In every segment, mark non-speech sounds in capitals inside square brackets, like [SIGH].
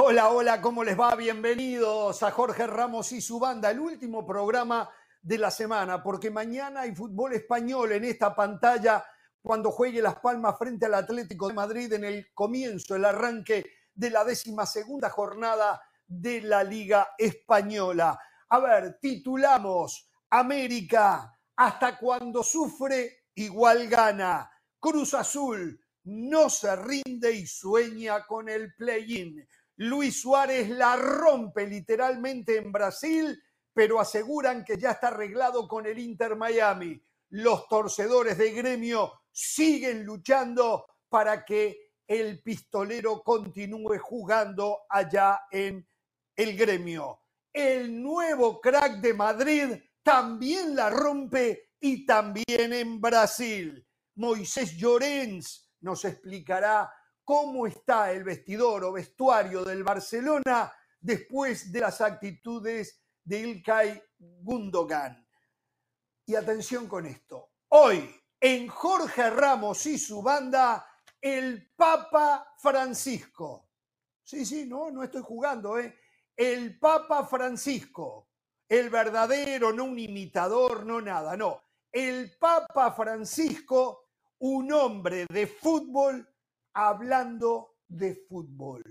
Hola, hola, ¿cómo les va? Bienvenidos a Jorge Ramos y su banda, el último programa de la semana, porque mañana hay fútbol español en esta pantalla cuando juegue Las Palmas frente al Atlético de Madrid en el comienzo, el arranque de la décima segunda jornada de la Liga Española. A ver, titulamos América, hasta cuando sufre, igual gana. Cruz Azul no se rinde y sueña con el play-in. Luis Suárez la rompe literalmente en Brasil, pero aseguran que ya está arreglado con el Inter Miami. Los torcedores de gremio siguen luchando para que el pistolero continúe jugando allá en el gremio. El nuevo crack de Madrid también la rompe y también en Brasil. Moisés Llorens nos explicará cómo está el vestidor o vestuario del Barcelona después de las actitudes de Ilkay Gundogan. Y atención con esto. Hoy, en Jorge Ramos y su banda, el Papa Francisco. Sí, sí, no, no estoy jugando, ¿eh? El Papa Francisco, el verdadero, no un imitador, no nada, no. El Papa Francisco, un hombre de fútbol hablando de fútbol.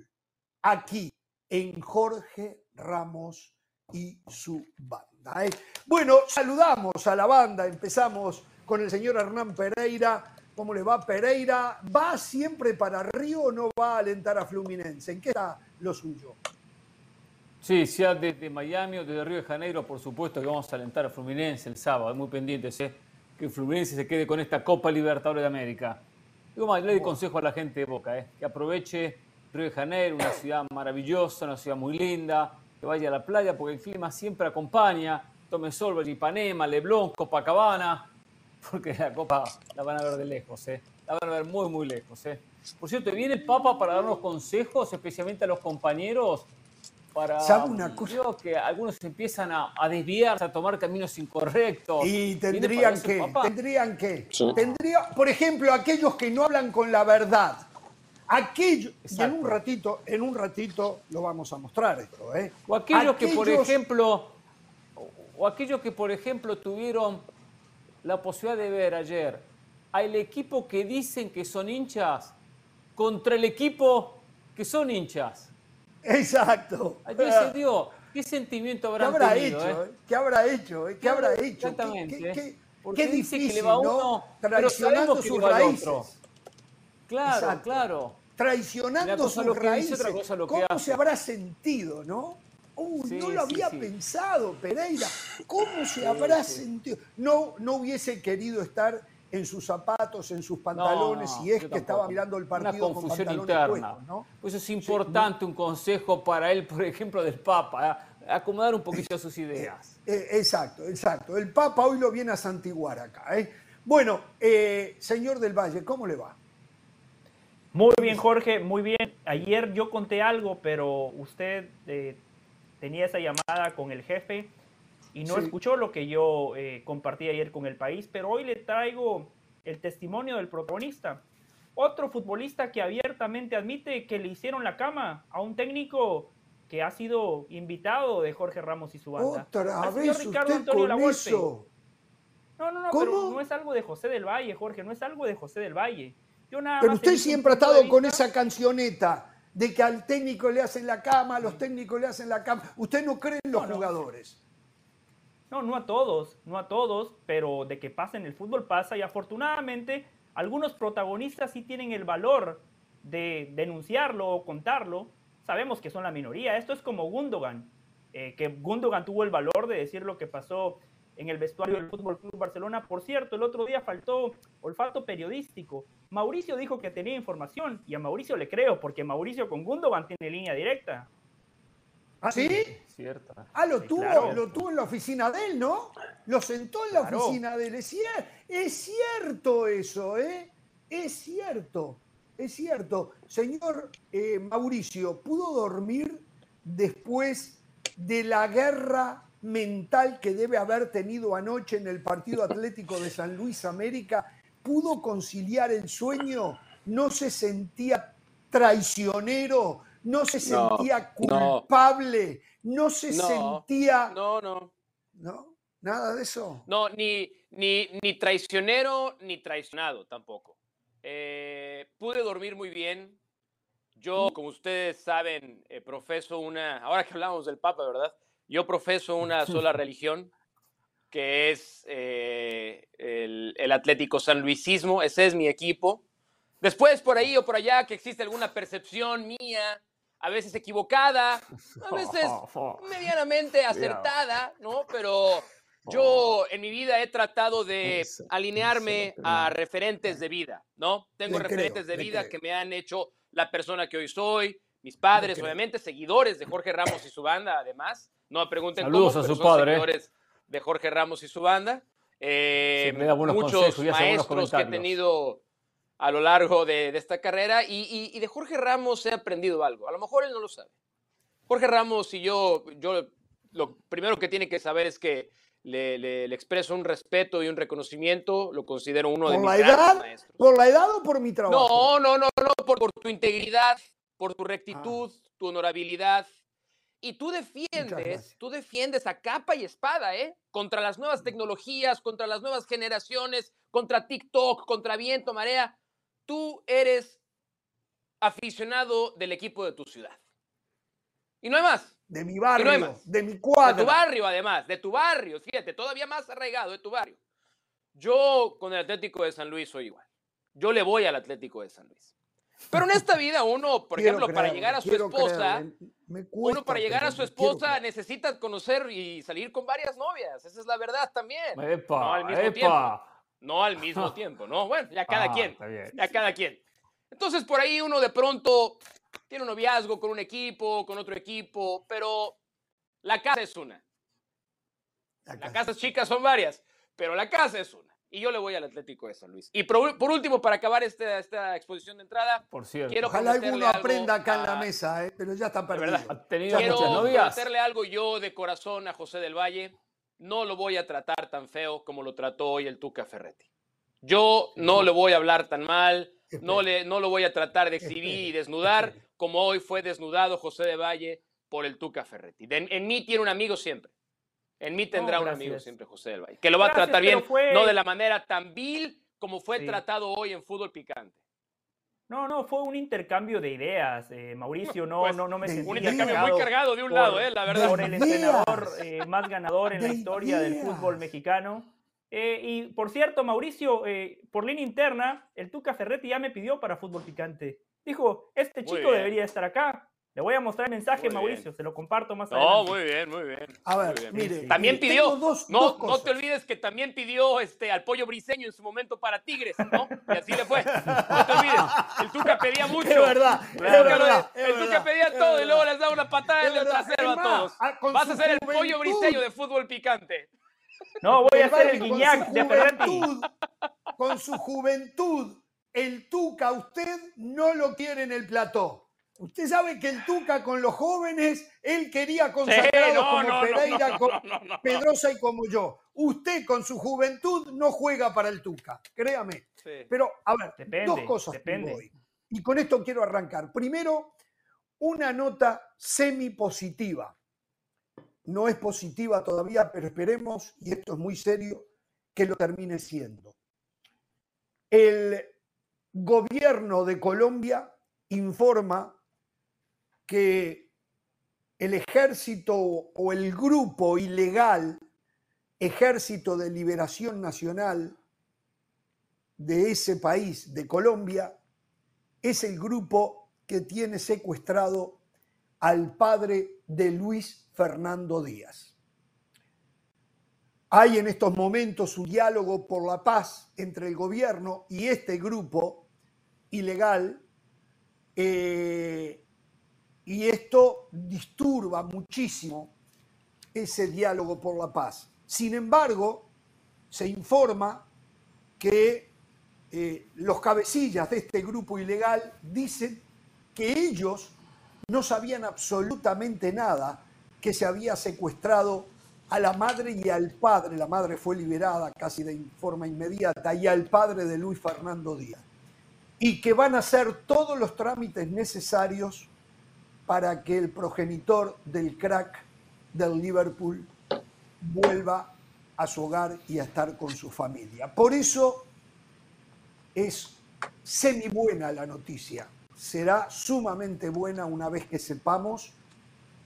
Aquí, en Jorge Ramos y su banda. ¿eh? Bueno, saludamos a la banda, empezamos con el señor Hernán Pereira. ¿Cómo le va Pereira? ¿Va siempre para Río o no va a alentar a Fluminense? ¿En qué está lo suyo? Sí, sea desde Miami o desde Río de Janeiro, por supuesto que vamos a alentar a Fluminense el sábado. Muy pendientes, ¿eh? que Fluminense se quede con esta Copa Libertadores de América. Digo, le doy consejo a la gente de Boca, ¿eh? que aproveche Río de Janeiro, una ciudad maravillosa, una ciudad muy linda, que vaya a la playa porque el clima siempre acompaña. Tome sol, Ipanema, Leblon, Copacabana, [LAUGHS] porque la Copa la van a ver de lejos, ¿eh? la van a ver muy, muy lejos. ¿eh? Por cierto, viene el Papa para darnos consejos, especialmente a los compañeros para ¿Sabe una cosa? Creo que algunos empiezan a, a, desviarse, a tomar caminos incorrectos. Y tendrían que, tendrían que, tendría, por ejemplo, aquellos que no hablan con la verdad. Aquellos, y en un ratito, en un ratito lo vamos a mostrar esto, ¿eh? O aquellos, aquellos que, por ejemplo, o aquellos que, por ejemplo, tuvieron la posibilidad de ver ayer al equipo que dicen que son hinchas contra el equipo que son hinchas. Exacto. Se dio. [LAUGHS] ¿Qué sentimiento habrá, ¿Qué habrá tenido, hecho? eh? ¿Qué habrá hecho? ¿Qué habrá hecho? Exactamente. ¿Qué, qué, Porque qué dice difícil, que le va a uno, Traicionando sus raíces. otro. Claro, Exacto. claro. Traicionando sus dice, raíces. cosa ¿Cómo hace. se habrá sentido, no? Uh, Sí, no lo había sí. pensado, Pereira. ¿Cómo se habrá sentido? No, no hubiese querido estar en sus zapatos, en sus pantalones, no, si es que estaba mirando el partido Una con confusión pantalones interna. puestos, ¿no? Pues es importante un consejo para él, por ejemplo, del Papa, ¿eh? acomodar un poquito sus ideas. Eh, exacto, exacto. El Papa hoy lo viene a santiguar acá. ¿eh? Bueno, eh, señor del Valle, ¿cómo le va? Muy bien, Jorge, muy bien. Ayer yo conté algo, pero usted eh, tenía esa llamada con el jefe y no Sí. escuchó lo que yo eh, compartí ayer con el país, pero hoy le traigo el testimonio del protagonista. Otro futbolista que abiertamente admite que le hicieron la cama a un técnico que ha sido invitado de Jorge Ramos y su banda. Otra Al señor vez Ricardo usted Antonio Lavolpe. No, no, no, ¿Cómo? pero no es algo de José del Valle, Jorge, no es algo de José del Valle. Yo nada Pero más usted siempre ha estado con esa cancioneta de que al técnico le hacen la cama, a los técnicos le hacen la cama. Usted no cree en los no. jugadores. No, no a todos, no a todos, pero de que pasa en el fútbol pasa y afortunadamente algunos protagonistas sí tienen el valor de denunciarlo o contarlo. Sabemos que son la minoría. Esto es como Gundogan, eh, que Gundogan tuvo el valor de decir lo que pasó en el vestuario del Fútbol Club Barcelona. Por cierto, el otro día faltó olfato periodístico. Mauricio dijo que tenía información y a Mauricio le creo porque Mauricio con Gundogan tiene línea directa. ¿Ah, sí? Cierto. Ah, lo tuvo, claro. lo tuvo en la oficina de él, ¿no? Lo sentó en la Claro. oficina de él. Es, cier- es cierto eso, ¿eh? Es cierto, es cierto. Señor eh, Mauricio, ¿pudo dormir después de la guerra mental que debe haber tenido anoche en el partido Atlético de San Luis América? ¿Pudo conciliar el sueño? ¿No se sentía traicionero? No se sentía culpable, no, se sentía... No, no. ¿No? Nada de eso. No, ni, ni, ni traicionero ni traicionado tampoco. Eh, pude dormir muy bien. Yo, como ustedes saben, eh, profeso una, ahora que hablamos del Papa, ¿verdad? Yo profeso una [LAUGHS] sola religión, que es eh, el, el, Atlético San Luisismo, ese es mi equipo. Después, por ahí o por allá, que existe alguna percepción mía, a veces equivocada, a veces [LAUGHS] medianamente acertada, ¿no? Pero [LAUGHS] yo en mi vida he tratado de alinearme a referentes de vida, ¿no? Tengo referentes de vida que me han hecho la persona que hoy soy, mis padres, obviamente, seguidores de Jorge Ramos y su banda, además. No me pregunten Saludos cómo, a su padre. seguidores de Jorge Ramos y su banda. Eh, muchos maestros que he tenido a lo largo de, esta carrera y, y, de Jorge Ramos he aprendido algo. A lo mejor él no lo sabe. Jorge Ramos y yo, yo lo primero que tiene que saber es que le, le, expreso un respeto y un reconocimiento, lo considero uno de mis la edad, maestros. ¿Por la edad o por mi trabajo? No, no, no, no, por, por tu integridad, por tu rectitud, ah. tu honorabilidad. Y tú defiendes, tú defiendes a capa y espada, ¿eh? Contra las nuevas tecnologías, contra las nuevas generaciones, contra TikTok, contra viento, marea. Tú eres aficionado del equipo de tu ciudad. Y no hay más. De mi barrio, de mi cuadra. De tu barrio, además, de tu barrio, fíjate, todavía más arraigado de tu barrio. Yo con el Atlético de San Luis soy igual. Yo le voy al Atlético de San Luis. Pero en esta vida uno, por ejemplo, para llegar a su esposa, uno para llegar a su esposa necesita conocer y salir con varias novias. Esa es la verdad también. Epa, no al mismo epa. No al mismo [LAUGHS] tiempo, ¿no? Bueno, ya cada Ah, quien. Ya cada quien. Entonces, por ahí uno de pronto tiene un noviazgo con un equipo, con otro equipo, pero la casa es una. Las casas chicas son varias, pero la casa es una. Y yo le voy al Atlético de San Luis. Y por, por último, para acabar esta, esta exposición de entrada, Por cierto. quiero Ojalá alguno aprenda acá en la a- mesa, ¿eh? pero ya está perdido. verdad. ¿Ha tenido Ya Quiero novias? algo yo de corazón a José del Valle. No lo voy a tratar tan feo como lo trató hoy el Tuca Ferretti. Yo no le voy a hablar tan mal, no, le, no lo voy a tratar de [LAUGHS] exhibir y desnudar como hoy fue desnudado José de Valle por el Tuca Ferretti. En mí tiene un amigo siempre. En mí tendrá un amigo siempre José del Valle. Que lo va Gracias, a tratar bien, fue- no de la manera tan vil como fue Sí. tratado hoy en fútbol picante. No, no, fue un intercambio de ideas, eh, Mauricio. No, Pues, no, no me sentí Un intercambio muy cargado de un por- lado, eh, la verdad. Por el entrenador eh, más ganador en la historia del fútbol mexicano. Eh, y por cierto, Mauricio, por línea interna, el Tuca Ferretti ya me pidió para fútbol picante. Dijo, este Muy chico bien. debería estar acá. Le voy a mostrar el mensaje, Muy bien. Mauricio, se lo comparto más No, adelante. muy bien, muy bien. A ver, bien. mire. También mire, pidió, dos- no, dos no te olvides que también pidió este, al pollo briseño en su momento para Tigres, ¿no? Y así le fue. [LAUGHS] No te olvides. El Tuca pedía mucho. Es verdad, El es verdad, el es Tuca verdad, pedía todo y luego les daba una patada en el trasero a todos. a- con Vas a ser el pollo briseño de fútbol picante. No, voy a hacer el guiñac de Ferretti. juventud, Con su juventud, el Tuca, usted no lo quiere en el plató. Usted sabe que el Tuca con los jóvenes, él quería consagrados no, como no, Pereira, no, co- no, no, no. Pedrosa y como yo. Usted con su juventud no juega para el Tuca, créame. Sí. Pero, a ver, Depende, dos cosas depende. hoy. Y con esto quiero arrancar. Primero, una nota semi-positiva. No es positiva todavía, pero esperemos, y esto es muy serio, que lo termine siendo. El gobierno de Colombia informa que el ejército o el grupo ilegal Ejército de Liberación Nacional de ese país, de Colombia, es el grupo que tiene secuestrado al padre de Luis Fernando Díaz. Hay en estos momentos un diálogo por la paz entre el gobierno y este grupo ilegal eh, y esto disturba muchísimo ese diálogo por la paz. Sin embargo, se informa que eh, los cabecillas de este grupo ilegal dicen que ellos no sabían absolutamente nada que se había secuestrado a la madre y al padre, la madre fue liberada casi de forma inmediata, y al padre de Luis Fernando Díaz, y que van a hacer todos los trámites necesarios para que el progenitor del crack del Liverpool vuelva a su hogar y a estar con su familia. Por eso es semi buena la noticia. Será sumamente buena una vez que sepamos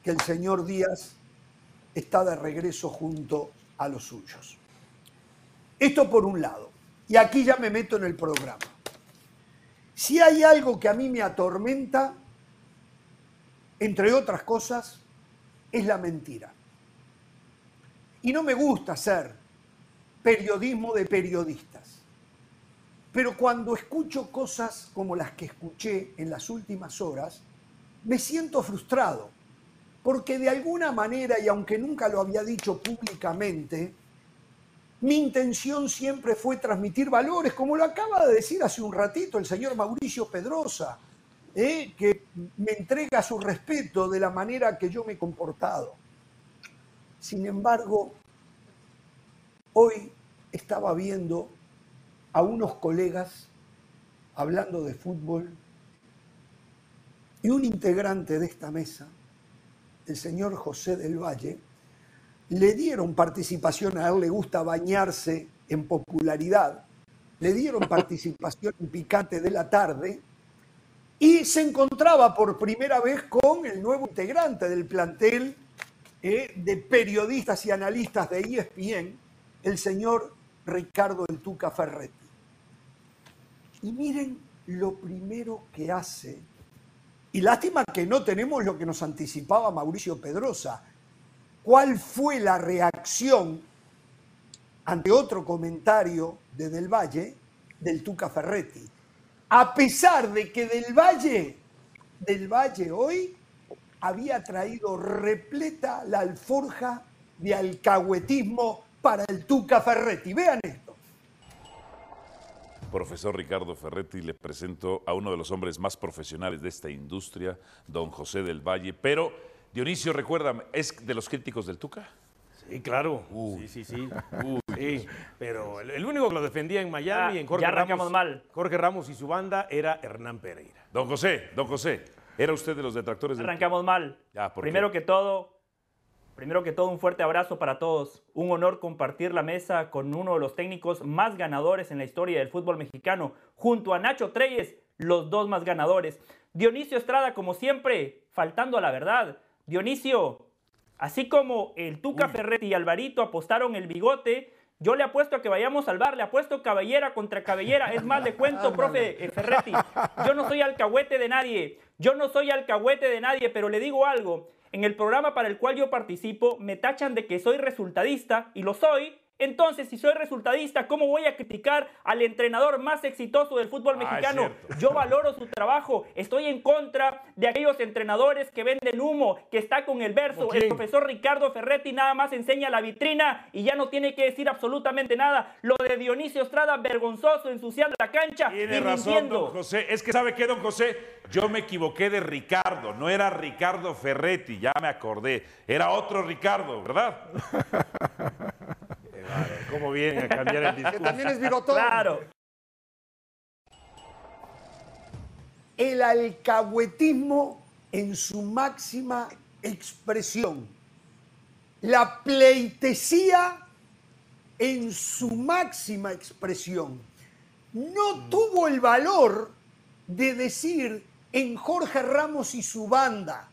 que el señor Díaz está de regreso junto a los suyos. Esto por un lado. Y aquí ya me meto en el programa. Si hay algo que a mí me atormenta, entre otras cosas, es la mentira. Y no me gusta hacer periodismo de periodistas. Pero cuando escucho cosas como las que escuché en las últimas horas, me siento frustrado, porque de alguna manera, y aunque nunca lo había dicho públicamente, mi intención siempre fue transmitir valores, como lo acaba de decir hace un ratito el señor Mauricio Pedrosa, ¿eh? que me entrega su respeto de la manera que yo me he comportado. Sin embargo, hoy estaba viendo a unos colegas hablando de fútbol y un integrante de esta mesa, el señor José del Valle, le dieron participación, a él le gusta bañarse en popularidad, le dieron [LAUGHS] participación en Picante de la Tarde y se encontraba por primera vez con el nuevo integrante del plantel eh, de periodistas y analistas de ESPN, el señor Ricardo El Tuca Ferretti. Y miren lo primero que hace, y lástima que no tenemos lo que nos anticipaba Mauricio Pedrosa, cuál fue la reacción ante otro comentario de Del Valle, del Tuca Ferretti. A pesar de que Del Valle, Del Valle hoy había traído repleta la alforja de alcahuetismo para el Tuca Ferretti. Vean esto. Profesor Ricardo Ferretti, le presento a uno de los hombres más profesionales de esta industria, don José del Valle, pero Dionisio, recuérdame, ¿es de los críticos del Tuca? Sí, claro. Sí, sí, sí. [LAUGHS] sí. Pero el, único que lo defendía en Miami, en Jorge Ramos, mal. Jorge Ramos y su banda era Hernán Pereira. Don José, don José, ¿era usted de los detractores del Arrancamos mal. Primero que todo, primero que todo un fuerte abrazo para todos. Un honor compartir la mesa con uno de los técnicos más ganadores en la historia del fútbol mexicano, junto a Nacho Treyes, los dos más ganadores. Dionisio Estrada, como siempre, faltando a la verdad Dionisio, así como el Tuca Ferretti y Alvarito apostaron el bigote, yo le apuesto a que vayamos al bar, le apuesto cabellera contra cabellera. Es más, le cuento, [LAUGHS] profe eh, Ferretti, yo no soy alcahuete de nadie, yo no soy alcahuete de nadie, pero le digo algo. En el programa para el cual yo participo me tachan de que soy resultadista y lo soy, entonces, si soy resultadista, ¿cómo voy a criticar al entrenador más exitoso del fútbol ah, mexicano? Yo valoro su trabajo. Estoy en contra de aquellos entrenadores que venden humo, que está con el verso. El profesor Ricardo Ferretti nada más enseña la vitrina y ya no tiene que decir absolutamente nada. Lo de Dionisio Estrada, vergonzoso, ensuciando la cancha tiene razón, Don José. Es que sabe qué, don José, yo me equivoqué de Ricardo. No era Ricardo Ferretti, ya me acordé. Era otro Ricardo, ¿verdad? [LAUGHS] ¿Cómo viene a cambiar el discurso? [LAUGHS] Que también es bigotón. Claro. El alcahuetismo en su máxima expresión. La pleitesía en su máxima expresión. No mm. tuvo el valor de decir en Jorge Ramos y su banda.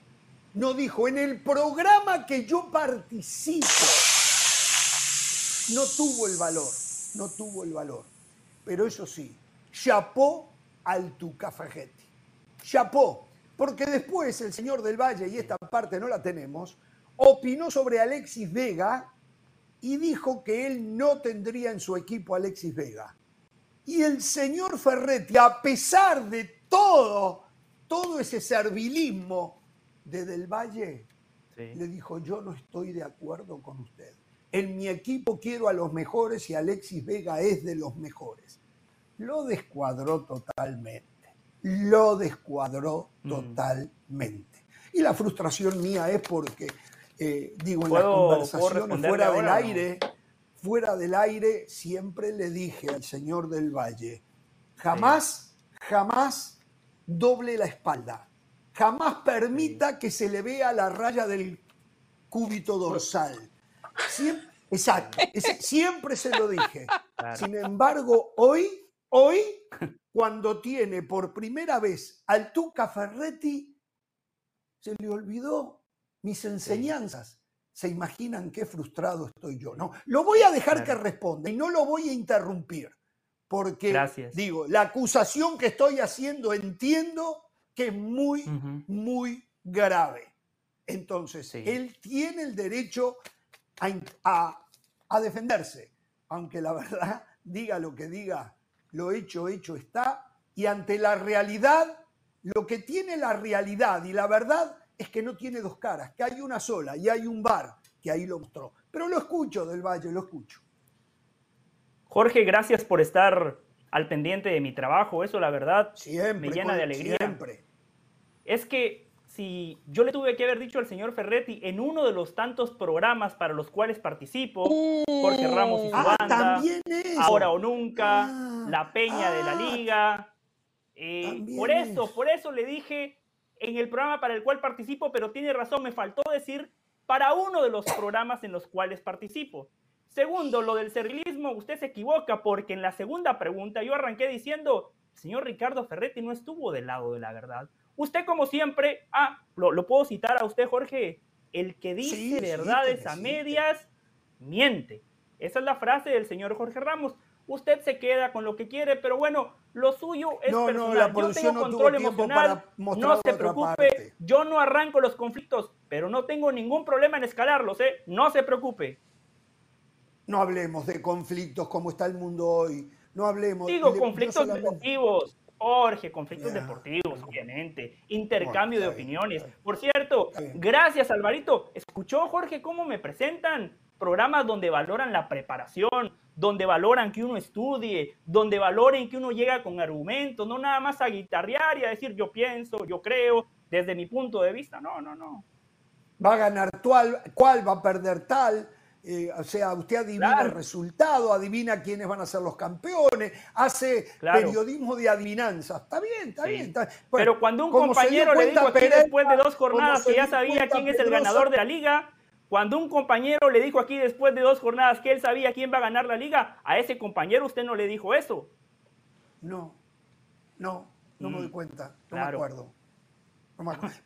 No dijo, en el programa que yo participo no tuvo el valor, no tuvo el valor. Pero eso sí, chapó al Tucafajetti. Chapó, porque después el señor del Valle, y esta parte no la tenemos, opinó sobre Alexis Vega y dijo que él no tendría en su equipo a Alexis Vega. Y el señor Ferretti, a pesar de todo, todo ese servilismo de Del Valle, le dijo, yo no estoy de acuerdo con usted en mi equipo quiero a los mejores y Alexis Vega es de los mejores. Lo descuadró totalmente. Lo descuadró mm. totalmente. Y la frustración mía es porque, eh, digo, en las conversaciones fuera del aire, fuera del aire, siempre le dije al señor del Valle, jamás, jamás doble la espalda. jamás permita que se le vea la raya del cúbito dorsal. Siempre, exacto, siempre se lo dije. Sin embargo, hoy, hoy, cuando tiene por primera vez al Tuca Ferretti, se le olvidó mis enseñanzas. ¿Se imaginan qué frustrado estoy yo? No, lo voy a dejar que responda y no lo voy a interrumpir. Porque, digo, la acusación que estoy haciendo entiendo que es muy, muy grave. Entonces, él tiene el derecho a, a, defenderse, aunque la verdad, [LAUGHS] diga lo que diga, lo hecho, hecho está, y ante la realidad, lo que tiene la realidad y la verdad es que no tiene dos caras, que hay una sola y hay un bar que ahí lo mostró. Pero lo escucho del Valle, lo escucho. Jorge, gracias por estar al pendiente de mi trabajo. Eso, la verdad, me llena de alegría. Siempre. Es que si yo le tuve que haber dicho al señor Ferretti en uno de los tantos programas para los cuales participo, Jorge Ramos y su ah, banda, Ahora o Nunca, ah, La Peña de la ah, Liga. Eh, por eso, por eso le dije en el programa para el cual participo, pero tiene razón, me faltó decir para uno de los programas en los cuales participo. Segundo, lo del serilismo, usted se equivoca porque en la segunda pregunta yo arranqué diciendo, señor Ricardo Ferretti no estuvo del lado de la verdad. Usted como siempre, ah, lo, puedo citar a usted Jorge, el que dice verdades a medias, miente. Esa es la frase del señor Jorge Ramos. Usted se queda con lo que quiere, pero bueno, lo suyo es no, personal. No, la yo tengo control emocional, no se preocupe, yo no arranco los conflictos, pero no tengo ningún problema en escalarlos, ¿eh? No se preocupe. No hablemos de conflictos como está el mundo hoy. No hablemos. Digo, conflictos deportivos. Jorge, conflictos deportivos, obviamente. Intercambio de opiniones. Por cierto, gracias, Alvarito. ¿Escuchó, Jorge, cómo me presentan? Programas donde valoran la preparación, donde valoran que uno estudie, donde valoren que uno llega con argumentos, no nada más a guitarrear y a decir yo pienso, yo creo, desde mi punto de vista. No, no, no. Va a ganar tal, cuál va a perder tal eh, o sea, usted adivina el resultado, adivina quiénes van a ser los campeones, hace periodismo de adivinanza. Está bien, está bien. Pero cuando un compañero le dijo aquí después de dos jornadas que ya sabía quién es el ganador de la liga, cuando un compañero le dijo aquí después de dos jornadas que él sabía quién va a ganar la liga, a ese compañero usted no le dijo eso. No, no, no me doy mm, cuenta, no me acuerdo.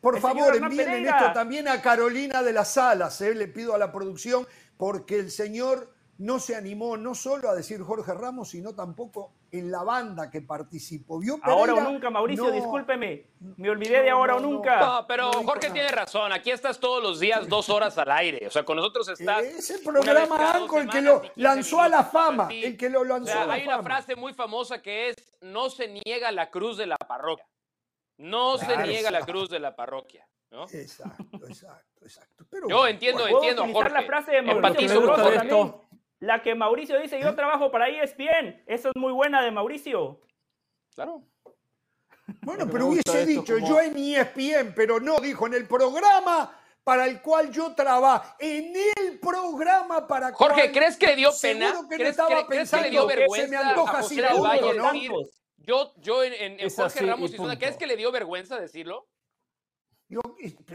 Por favor, envíen esto también a Carolina de las Salas, eh, le pido a la producción porque el señor no se animó no solo a decir Jorge Ramos, sino tampoco en la banda que participó. ahora o nunca, Mauricio, discúlpeme. Me olvidé de ahora o nunca. No, pero Jorge tiene razón. Aquí estás todos los días dos horas al aire. O sea, con nosotros estás. Ese programa Anco, el que lo lanzó a la fama. El que lo lanzó a la Hay una frase muy famosa que es: no se niega la cruz de la parroquia. No se niega la cruz de la parroquia. Exacto, exacto, exacto. yo entiendo, entiendo, Jorge. la frase de Mauricio La que Mauricio dice, yo trabajo para ESPN. Esa es muy buena de Mauricio. Claro. Bueno, pero hubiese dicho yo en ESPN, pero no, dijo, en el programa para el cual yo trabajo, en el programa para Jorge, ¿crees que le dio pena? ¿Crees, que le dio vergüenza me antoja a José Valle yo, yo en, en Jorge Ramos y ¿crees que le dio vergüenza decirlo?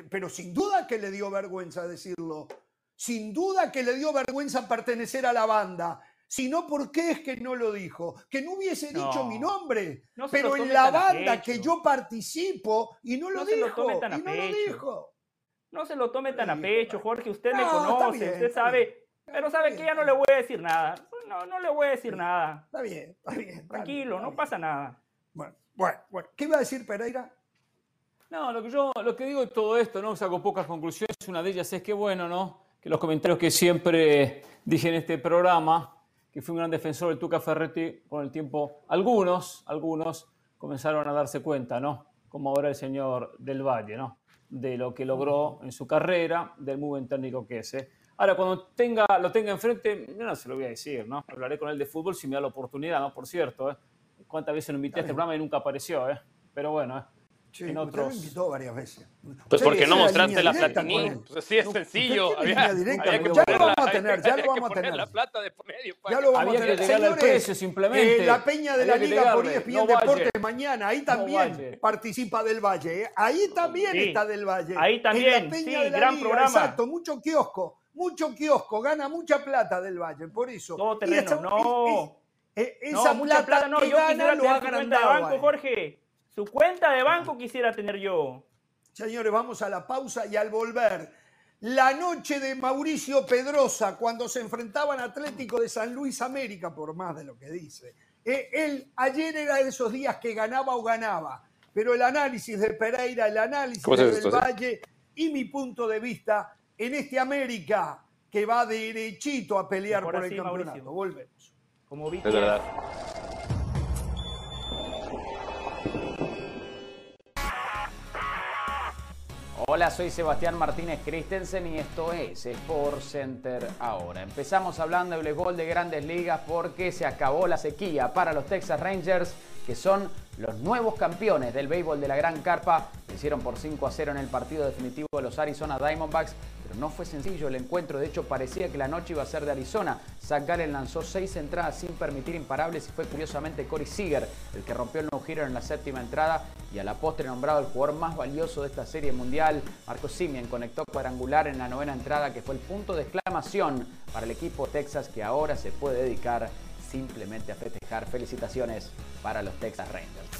pero sin duda que le dio vergüenza decirlo. Sin duda que le dio vergüenza pertenecer a la banda. Si no, ¿por qué es que no lo dijo? Que no hubiese dicho mi nombre. pero en la banda que yo participo y no lo dijo. y no lo dijo. No se lo tome tan a pecho, Jorge. Usted me conoce, usted sabe. Pero sabe que ya no le voy a decir nada. No, no le voy a decir nada. Está bien, está bien. Tranquilo, no pasa nada. Bueno, bueno, bueno. ¿Qué iba a decir Pereira? No, lo que yo lo que digo de todo esto, ¿no? Saco pocas conclusiones. Una de ellas es que, bueno, ¿no? Que los comentarios que siempre dije en este programa, que fui un gran defensor del Tuca Ferretti, con el tiempo, algunos, algunos comenzaron a darse cuenta, ¿no? Como ahora el señor del Valle, ¿no? De lo que logró en su carrera, del muy buen técnico que es. ¿eh? Ahora, cuando tenga, lo tenga enfrente, no se lo voy a decir, ¿no? Hablaré con él de fútbol si me da la oportunidad, ¿no? Por cierto, ¿eh? ¿Cuántas veces lo invité a este programa y nunca apareció, ¿eh? Pero bueno, ¿eh? Sí, en otros... Usted lo invitó varias veces. Pues porque no mostraste la Platini. Pues así es sencillo. Había, directa, había que ya lo vamos a tener, ya lo vamos a tener. la plata de medio. Ya lo vamos a tener. Señores, el precio, simplemente. Eh, la peña de la Liga por ESPN Deportes mañana, ahí también participa del Valle. ¿eh? Ahí también está del Valle. Ahí también, en la peña de la gran Liga, programa. Exacto, mucho kiosco, mucho kiosco, gana mucha plata del Valle, por eso. Todo terreno, no. esa no, mucha plata, no, yo quisiera tener su cuenta de banco, Jorge. Su cuenta de banco quisiera tener yo. Señores, vamos a la pausa y al volver. La noche de Mauricio Pedrosa, cuando se enfrentaban Atlético de San Luis América, por más de lo que dice. Eh, él ayer era de esos días que ganaba o ganaba, pero el análisis de Pereira, el análisis del Valle y mi punto de vista en este América que va derechito a pelear por el campeonato. Volvemos. Como es verdad. Hola, soy Sebastián Martínez Christensen y esto es Sport Center ahora. Empezamos hablando del gol de grandes ligas porque se acabó la sequía para los Texas Rangers, que son los nuevos campeones del béisbol de la Gran Carpa. hicieron por 5 a 0 en el partido definitivo de los Arizona Diamondbacks no fue sencillo el encuentro. De hecho, parecía que la noche iba a ser de Arizona. Zach Gallen lanzó seis entradas sin permitir imparables y fue curiosamente Corey Seager el que rompió el no-hitter en la séptima entrada y a la postre nombrado el jugador más valioso de esta serie mundial. Marco Simien conectó cuadrangular en la novena entrada que fue el punto de exclamación para el equipo Texas que ahora se puede dedicar simplemente a festejar. Felicitaciones para los Texas Rangers.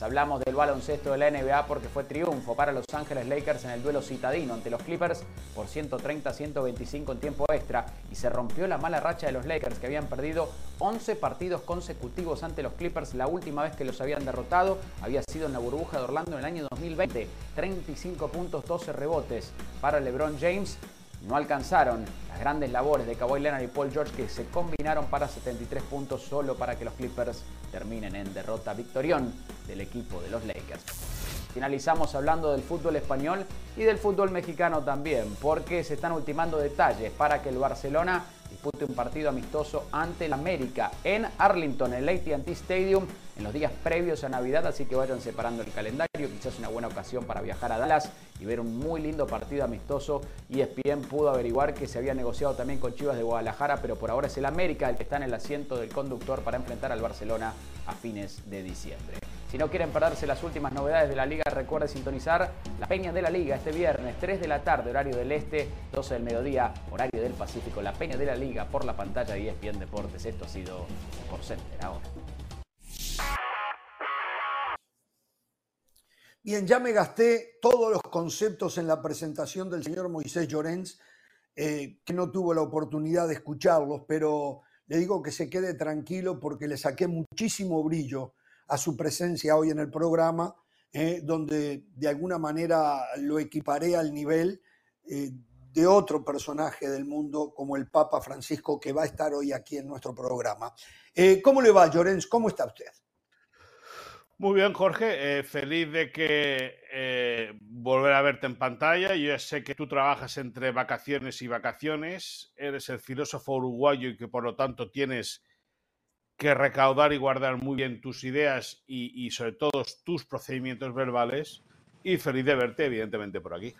Hablamos del baloncesto de la NBA porque fue triunfo para Los Ángeles Lakers en el duelo citadino ante los Clippers por 130-125 en tiempo extra y se rompió la mala racha de los Lakers que habían perdido 11 partidos consecutivos ante los Clippers. La última vez que los habían derrotado había sido en la burbuja de Orlando en el año 2020. 35 puntos, 12 rebotes para LeBron James no alcanzaron las grandes labores de Kawhi Leonard y Paul George que se combinaron para 73 puntos solo para que los Clippers terminen en derrota victorión del equipo de los Lakers. Finalizamos hablando del fútbol español y del fútbol mexicano también, porque se están ultimando detalles para que el Barcelona dispute un partido amistoso ante el América en Arlington, el AT&T Stadium, en los días previos a Navidad, así que vayan separando el calendario, quizás una buena ocasión para viajar a Dallas y ver un muy lindo partido amistoso. Y ESPN pudo averiguar que se había negociado también con Chivas de Guadalajara, pero por ahora es el América el que está en el asiento del conductor para enfrentar al Barcelona a fines de diciembre. Si no quieren perderse las últimas novedades de la liga, recuerde sintonizar la Peña de la Liga este viernes, 3 de la tarde, horario del Este, 12 del mediodía, horario del Pacífico. La Peña de la Liga por la pantalla de ESPN Deportes. Esto ha sido por Center ahora. Bien, ya me gasté todos los conceptos en la presentación del señor Moisés Llorens, eh, que no tuvo la oportunidad de escucharlos, pero le digo que se quede tranquilo porque le saqué muchísimo brillo a su presencia hoy en el programa, eh, donde de alguna manera lo equiparé al nivel eh, de otro personaje del mundo como el Papa Francisco que va a estar hoy aquí en nuestro programa. Eh, ¿Cómo le va, Llorens? ¿Cómo está usted? Muy bien, Jorge. feliz de que volver a verte en pantalla. Yo sé que tú trabajas entre vacaciones y vacaciones. Eres el filósofo uruguayo y que por lo tanto tienes que recaudar y guardar muy bien tus ideas y, sobre todo tus procedimientos verbales. Y feliz de verte, evidentemente, por aquí.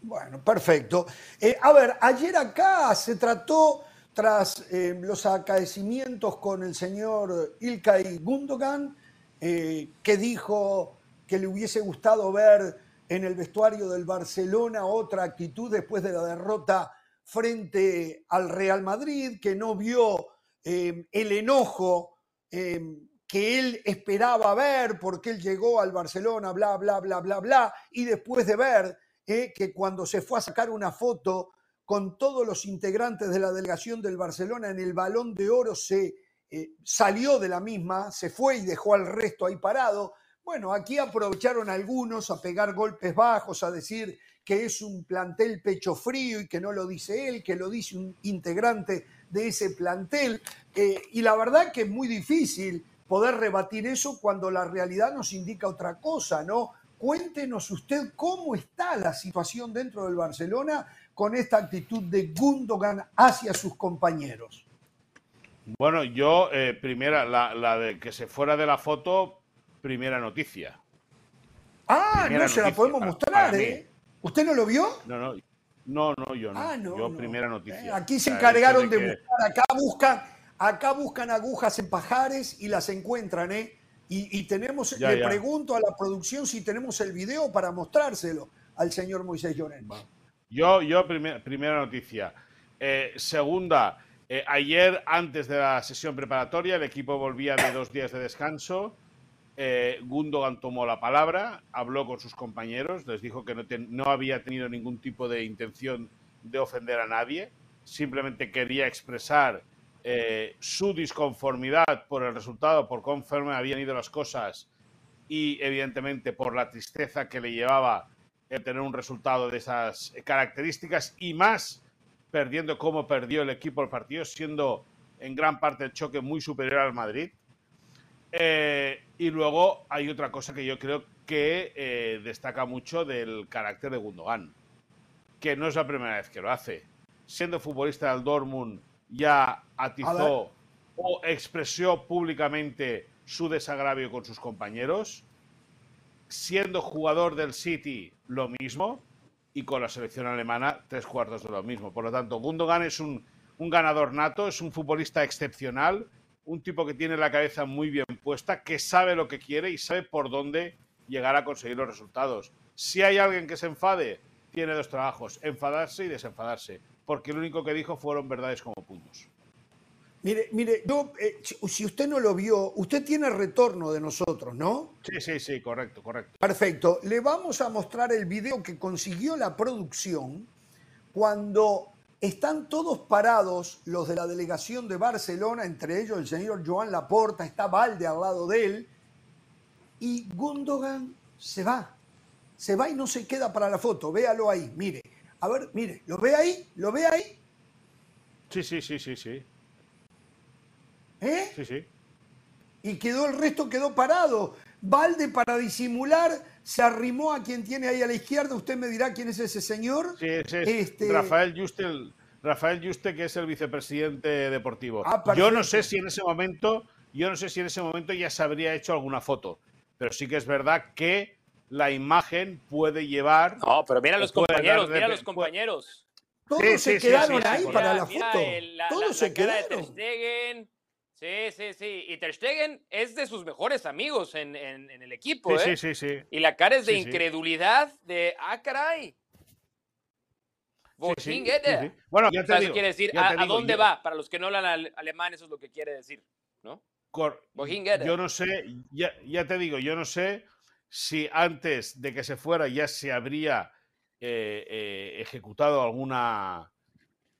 Bueno, perfecto. Eh, a ver, ayer acá se trató, tras eh, los acaecimientos con el señor Ilkay Gundogan, eh, que dijo que le hubiese gustado ver en el vestuario del Barcelona otra actitud después de la derrota frente al Real Madrid, que no vio Em, el enojo em, que él esperaba ver porque él llegó al Barcelona, bla, bla, bla, bla, bla, y después de ver eh, que cuando se fue a sacar una foto con todos los integrantes de la delegación del Barcelona en el balón de oro se eh, salió de la misma, se fue y dejó al resto ahí parado. Bueno, aquí aprovecharon algunos a pegar golpes bajos, a decir que es un plantel pecho frío y que no lo dice él, que lo dice un integrante de ese plantel. Eh, y la verdad que es muy difícil poder rebatir eso cuando la realidad nos indica otra cosa, ¿no? Cuéntenos usted cómo está la situación dentro del Barcelona con esta actitud de Gundogan hacia sus compañeros. Bueno, yo, eh, primera, la, de que se fuera de la foto, primera noticia. Ah, no se la podemos mostrar, ¿eh? ¿Usted no lo vio? No, no. No, no, yo no. Ah, no yo primera noticia. Eh, aquí se encargaron de, buscar, acá buscan, acá buscan agujas en pajares y las encuentran, ¿eh? Y, tenemos, le pregunto a la producción si tenemos el video para mostrárselo al señor Moisés Llorén. Yo, yo primera noticia. Eh, segunda, eh, ayer antes de la sesión preparatoria el equipo volvía de dos días de descanso. Eh, Gundogan tomó la palabra, habló con sus compañeros, les dijo que no, había tenido ningún tipo de intención de ofender a nadie, simplemente quería expresar eh, su disconformidad por el resultado, por conforme habían ido las cosas y evidentemente por la tristeza que le llevaba el tener un resultado de esas características y más perdiendo como perdió el equipo el partido, siendo en gran parte el choque muy superior al Madrid. Eh, y luego hay otra cosa que yo creo que eh, destaca mucho del carácter de Gundogan, que no es la primera vez que lo hace. Siendo futbolista del Dortmund ya atizó o expresó públicamente su desagravio con sus compañeros. Siendo jugador del City, lo mismo. Y con la selección alemana, tres cuartos de lo mismo. Por lo tanto, Gundogan es un, un ganador nato, es un futbolista excepcional, un tipo que tiene la cabeza muy bien puesta, que sabe lo que quiere y sabe por dónde llegar a conseguir los resultados. Si hay alguien que se enfade, tiene dos trabajos, enfadarse y desenfadarse porque lo único que dijo fueron verdades como puntos. Mire, mire, yo, eh, si usted no lo vio, usted tiene retorno de nosotros, ¿no? Sí, sí, sí, correcto, correcto. Perfecto. Le vamos a mostrar el video que consiguió la producción cuando están todos parados los de la delegación de Barcelona, entre ellos el señor Joan Laporta, está Valde al lado de él, y Gundogan se va. Se va y no se queda para la foto. Véalo ahí, mire. A ver, mire, ¿lo ve ahí? ¿Lo ve ahí? Sí, sí, sí, sí, sí. ¿Eh? Sí, sí. Y quedó el resto, quedó parado. Valde, para disimular, se arrimó a quien tiene ahí a la izquierda. Usted me dirá quién es ese señor. Sí, ese es este... Rafael Juste, Rafael Juste, que es el vicepresidente deportivo. Ah, yo no sé si en ese momento, yo no sé si en ese momento ya se habría hecho alguna foto, pero sí que es verdad que la imagen puede llevar. No, pero mira los compañeros, mira los compañeros. Todos se quedaron ahí para la foto. Todos se quedaron. Sí, sí, sí. Y Ter Stegen es de sus mejores amigos en, en, el equipo, sí, ¿eh? Sí, sí, sí. Y la cara es de incredulidad, de, ah, caray. Bueno, ya te digo, quiere decir, ¿a, dónde va? Para los que no hablan alemán, eso es lo que quiere decir, ¿no? yo no sé, ya, ya te digo, yo no sé si antes de que se fuera ya se habría eh, eh, ejecutado alguna,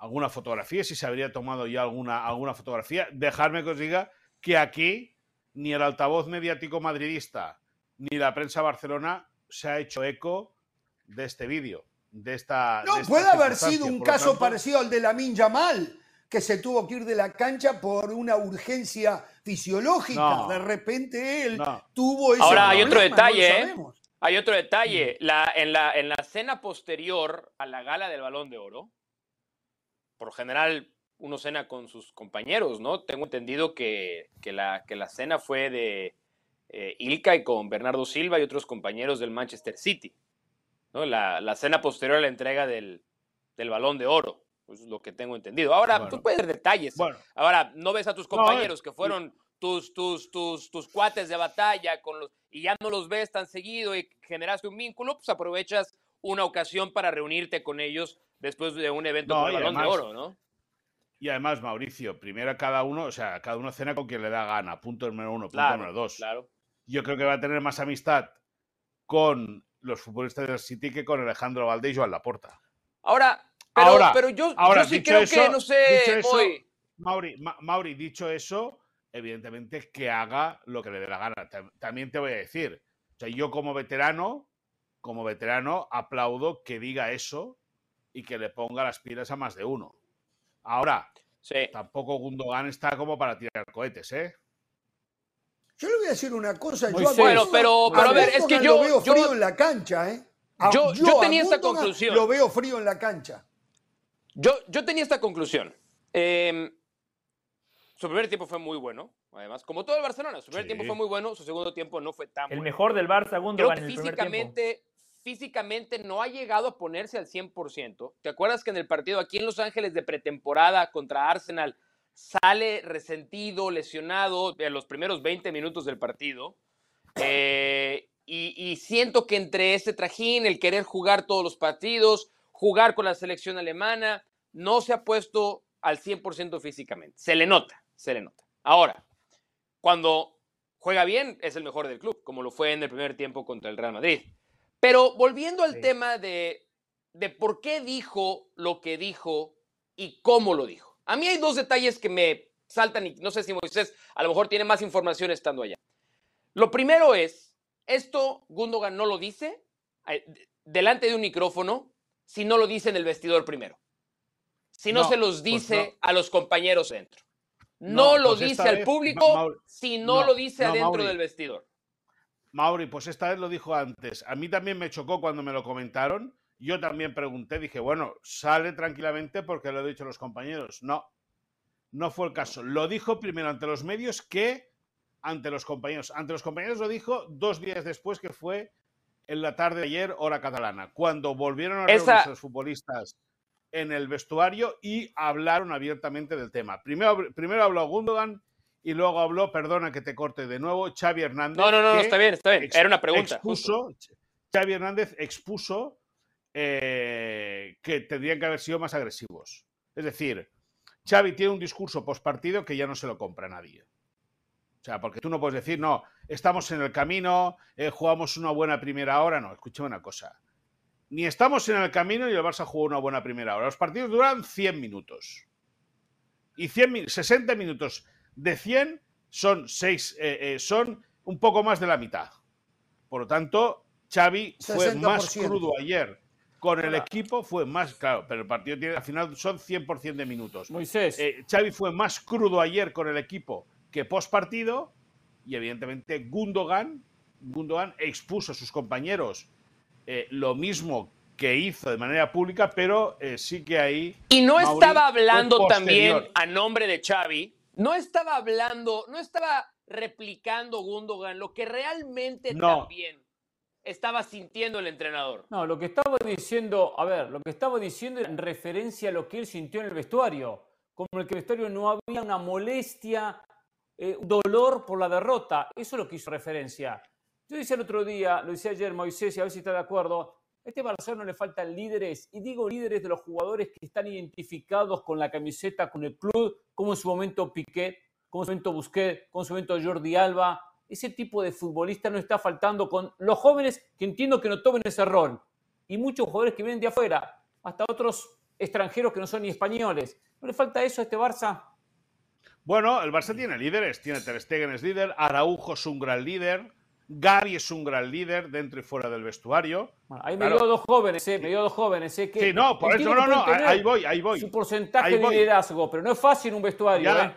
alguna fotografía, si se habría tomado ya alguna, alguna fotografía. Dejarme que os diga que aquí ni el altavoz mediático madridista ni la prensa Barcelona se ha hecho eco de este vídeo. De esta, no, puede haber sido un caso parecido al de la Mal que se tuvo que ir de la cancha por una urgencia fisiológica. de repente él tuvo ese Ahora hay otro detalle, ¿eh? Hay otro detalle. La, en, la, en la cena posterior a la gala del Balón de Oro, por general uno cena con sus compañeros, ¿no? Tengo entendido que, la, que la cena fue de eh, Ilka y con Bernardo Silva y otros compañeros del Manchester City. ¿no? La, cena posterior a la entrega del, del Balón de Oro. Pues es lo que tengo entendido. Ahora, tú puedes ver detalles. Ahora, no ves a tus compañeros que fueron tus, tus, tus, tus cuates de batalla con los, y ya no los ves tan seguido y generaste un vínculo, pues aprovechas una ocasión para reunirte con ellos después de un evento con el Balón de Oro, ¿no? Y además, Mauricio, primero cada uno, o sea, cada uno cena con quien le da gana. Punto número uno, punto número dos. Claro. Yo creo que va a tener más amistad con los futbolistas del City que con Alejandro Valdés y Joan Laporta. Ahora, pero, ahora, pero yo, ahora, sí creo que, no sé, Mauri, Mauri, dicho eso, evidentemente que haga lo que le dé la gana. También te voy a decir, o sea, yo como veterano, como veterano, aplaudo que diga eso y que le ponga las pilas a más de uno. Ahora, tampoco Gundogan está como para tirar cohetes, ¿eh? Yo le voy a decir una cosa. Yo bueno, pero, pero a, ver, es que yo. Lo veo frío en la cancha, ¿eh? yo, yo, tenía esta conclusión. Lo veo frío en la cancha. Yo, yo tenía esta conclusión. Em, Su primer tiempo fue muy bueno, además, como todo el Barcelona. Su primer tiempo fue muy bueno, su segundo tiempo no fue tan el bueno. El mejor del Barça, segundo en el físicamente, físicamente no ha llegado a ponerse al 100%. ¿Te acuerdas que en el partido aquí en Los Ángeles de pretemporada contra Arsenal sale resentido, lesionado en los primeros 20 minutos del partido? Eh, y, siento que entre ese trajín, el querer jugar todos los partidos, jugar con la selección alemana, no se ha puesto al 100% físicamente. Se le nota se le nota. Ahora, cuando juega bien, es el mejor del club, como lo fue en el primer tiempo contra el Real Madrid. Pero volviendo al tema de, de por qué dijo lo que dijo y cómo lo dijo. A mí hay dos detalles que me saltan y no sé si Moisés a lo mejor tiene más información estando allá. Lo primero es, esto Gundogan no lo dice eh, delante de un micrófono si no lo dice en el vestidor primero. Si no, se los pues dice a los compañeros dentro. No, lo pues dice al público si no, lo dice adentro del vestidor. Mauri, pues esta vez lo dijo antes. A mí también me chocó cuando me lo comentaron. Yo también pregunté, dije, bueno, sale tranquilamente porque lo he dicho los compañeros. No, no fue el caso. Lo dijo primero ante los medios que ante los compañeros. Ante los compañeros lo dijo dos días después, que fue en la tarde de ayer, hora catalana, cuando volvieron a reunirse los futbolistas en el vestuario y hablaron abiertamente del tema. Primero, primero habló Gundogan y luego habló, perdona que te corte de nuevo, Xavi Hernández. No, no, no, está bien, está bien. Era una pregunta. Expuso, Xavi Hernández expuso eh, que tendrían que haber sido más agresivos. Es decir, Xavi tiene un discurso postpartido que ya no se lo compra nadie. O sea, porque tú no puedes decir, no, estamos en el camino, eh, jugamos una buena primera hora. No, escúchame una cosa ni estamos en el camino ni el Barça jugó una buena primera hora. Los partidos duran 100 minutos. Y 100, 60 minutos de 100 son, 6, eh, eh, son un poco más de la mitad. Por lo tanto, Xavi fue más crudo ayer con el equipo, fue más, claro, pero el partido tiene, al final son 100% de minutos. Moisés. Eh, Xavi fue más crudo ayer con el equipo que post partido y evidentemente Gundogan, Gundogan expuso a sus compañeros eh, lo mismo que hizo de manera pública, pero eh, sí que ahí... Y no estaba hablando también a nombre de Xavi, no estaba hablando, no estaba replicando Gundogan lo que realmente también estaba sintiendo el entrenador. No, lo que estaba diciendo, a ver, lo que estaba diciendo en referencia a lo que él sintió en el vestuario, como el que el vestuario no había una molestia, eh, dolor por la derrota, eso es lo que hizo referencia. Yo decía el otro día, lo decía ayer Moisés, y a ver si está de acuerdo, a este Barcelona le faltan líderes, y digo líderes de los jugadores que están identificados con la camiseta, con el club, como en su momento Piqué, como en su momento Busquets, como en su momento Jordi Alba. Ese tipo de futbolista no está faltando con los jóvenes que entiendo que no tomen ese rol. Y muchos jugadores que vienen de afuera, hasta otros extranjeros que no son ni españoles. ¿No le falta eso a este Barça? Bueno, el Barça tiene líderes. Tiene Ter Stegen es líder, Araujo es un gran líder. Gary es un gran líder dentro y fuera del vestuario. ahí me dio dos jóvenes, ¿eh? me dio dos jóvenes. ¿eh? Que sí, no, por eso, no, no, ahí voy, ahí voy. Su porcentaje de liderazgo, pero no es fácil un vestuario, ¿eh?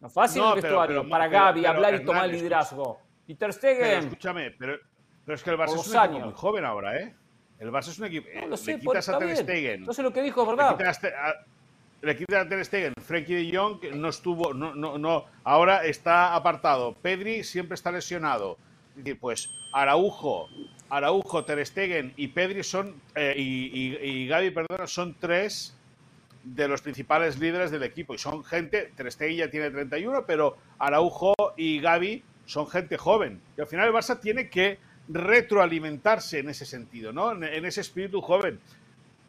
No es fácil en un vestuario para Gaby hablar y tomar liderazgo. Y Ter Stegen. escúchame, pero, pero, es que el Barça es un equipo muy joven ahora, ¿eh? El Barça es un equipo. No lo sé, le quitas a Ter Stegen. No sé lo que dijo, ¿verdad? Le quitas a, Ter Stegen. Frenkie de Jong no estuvo, no, no, no, ahora está apartado. Pedri siempre está lesionado pues Araujo, Araujo, Ter Stegen y Pedri son, eh, y, y, Gaby, perdona, son tres de los principales líderes del equipo. Y son gente, Ter Stegen ya tiene 31, pero Araujo y Gaby son gente joven. Y al final el Barça tiene que retroalimentarse en ese sentido, ¿no? En, ese espíritu joven.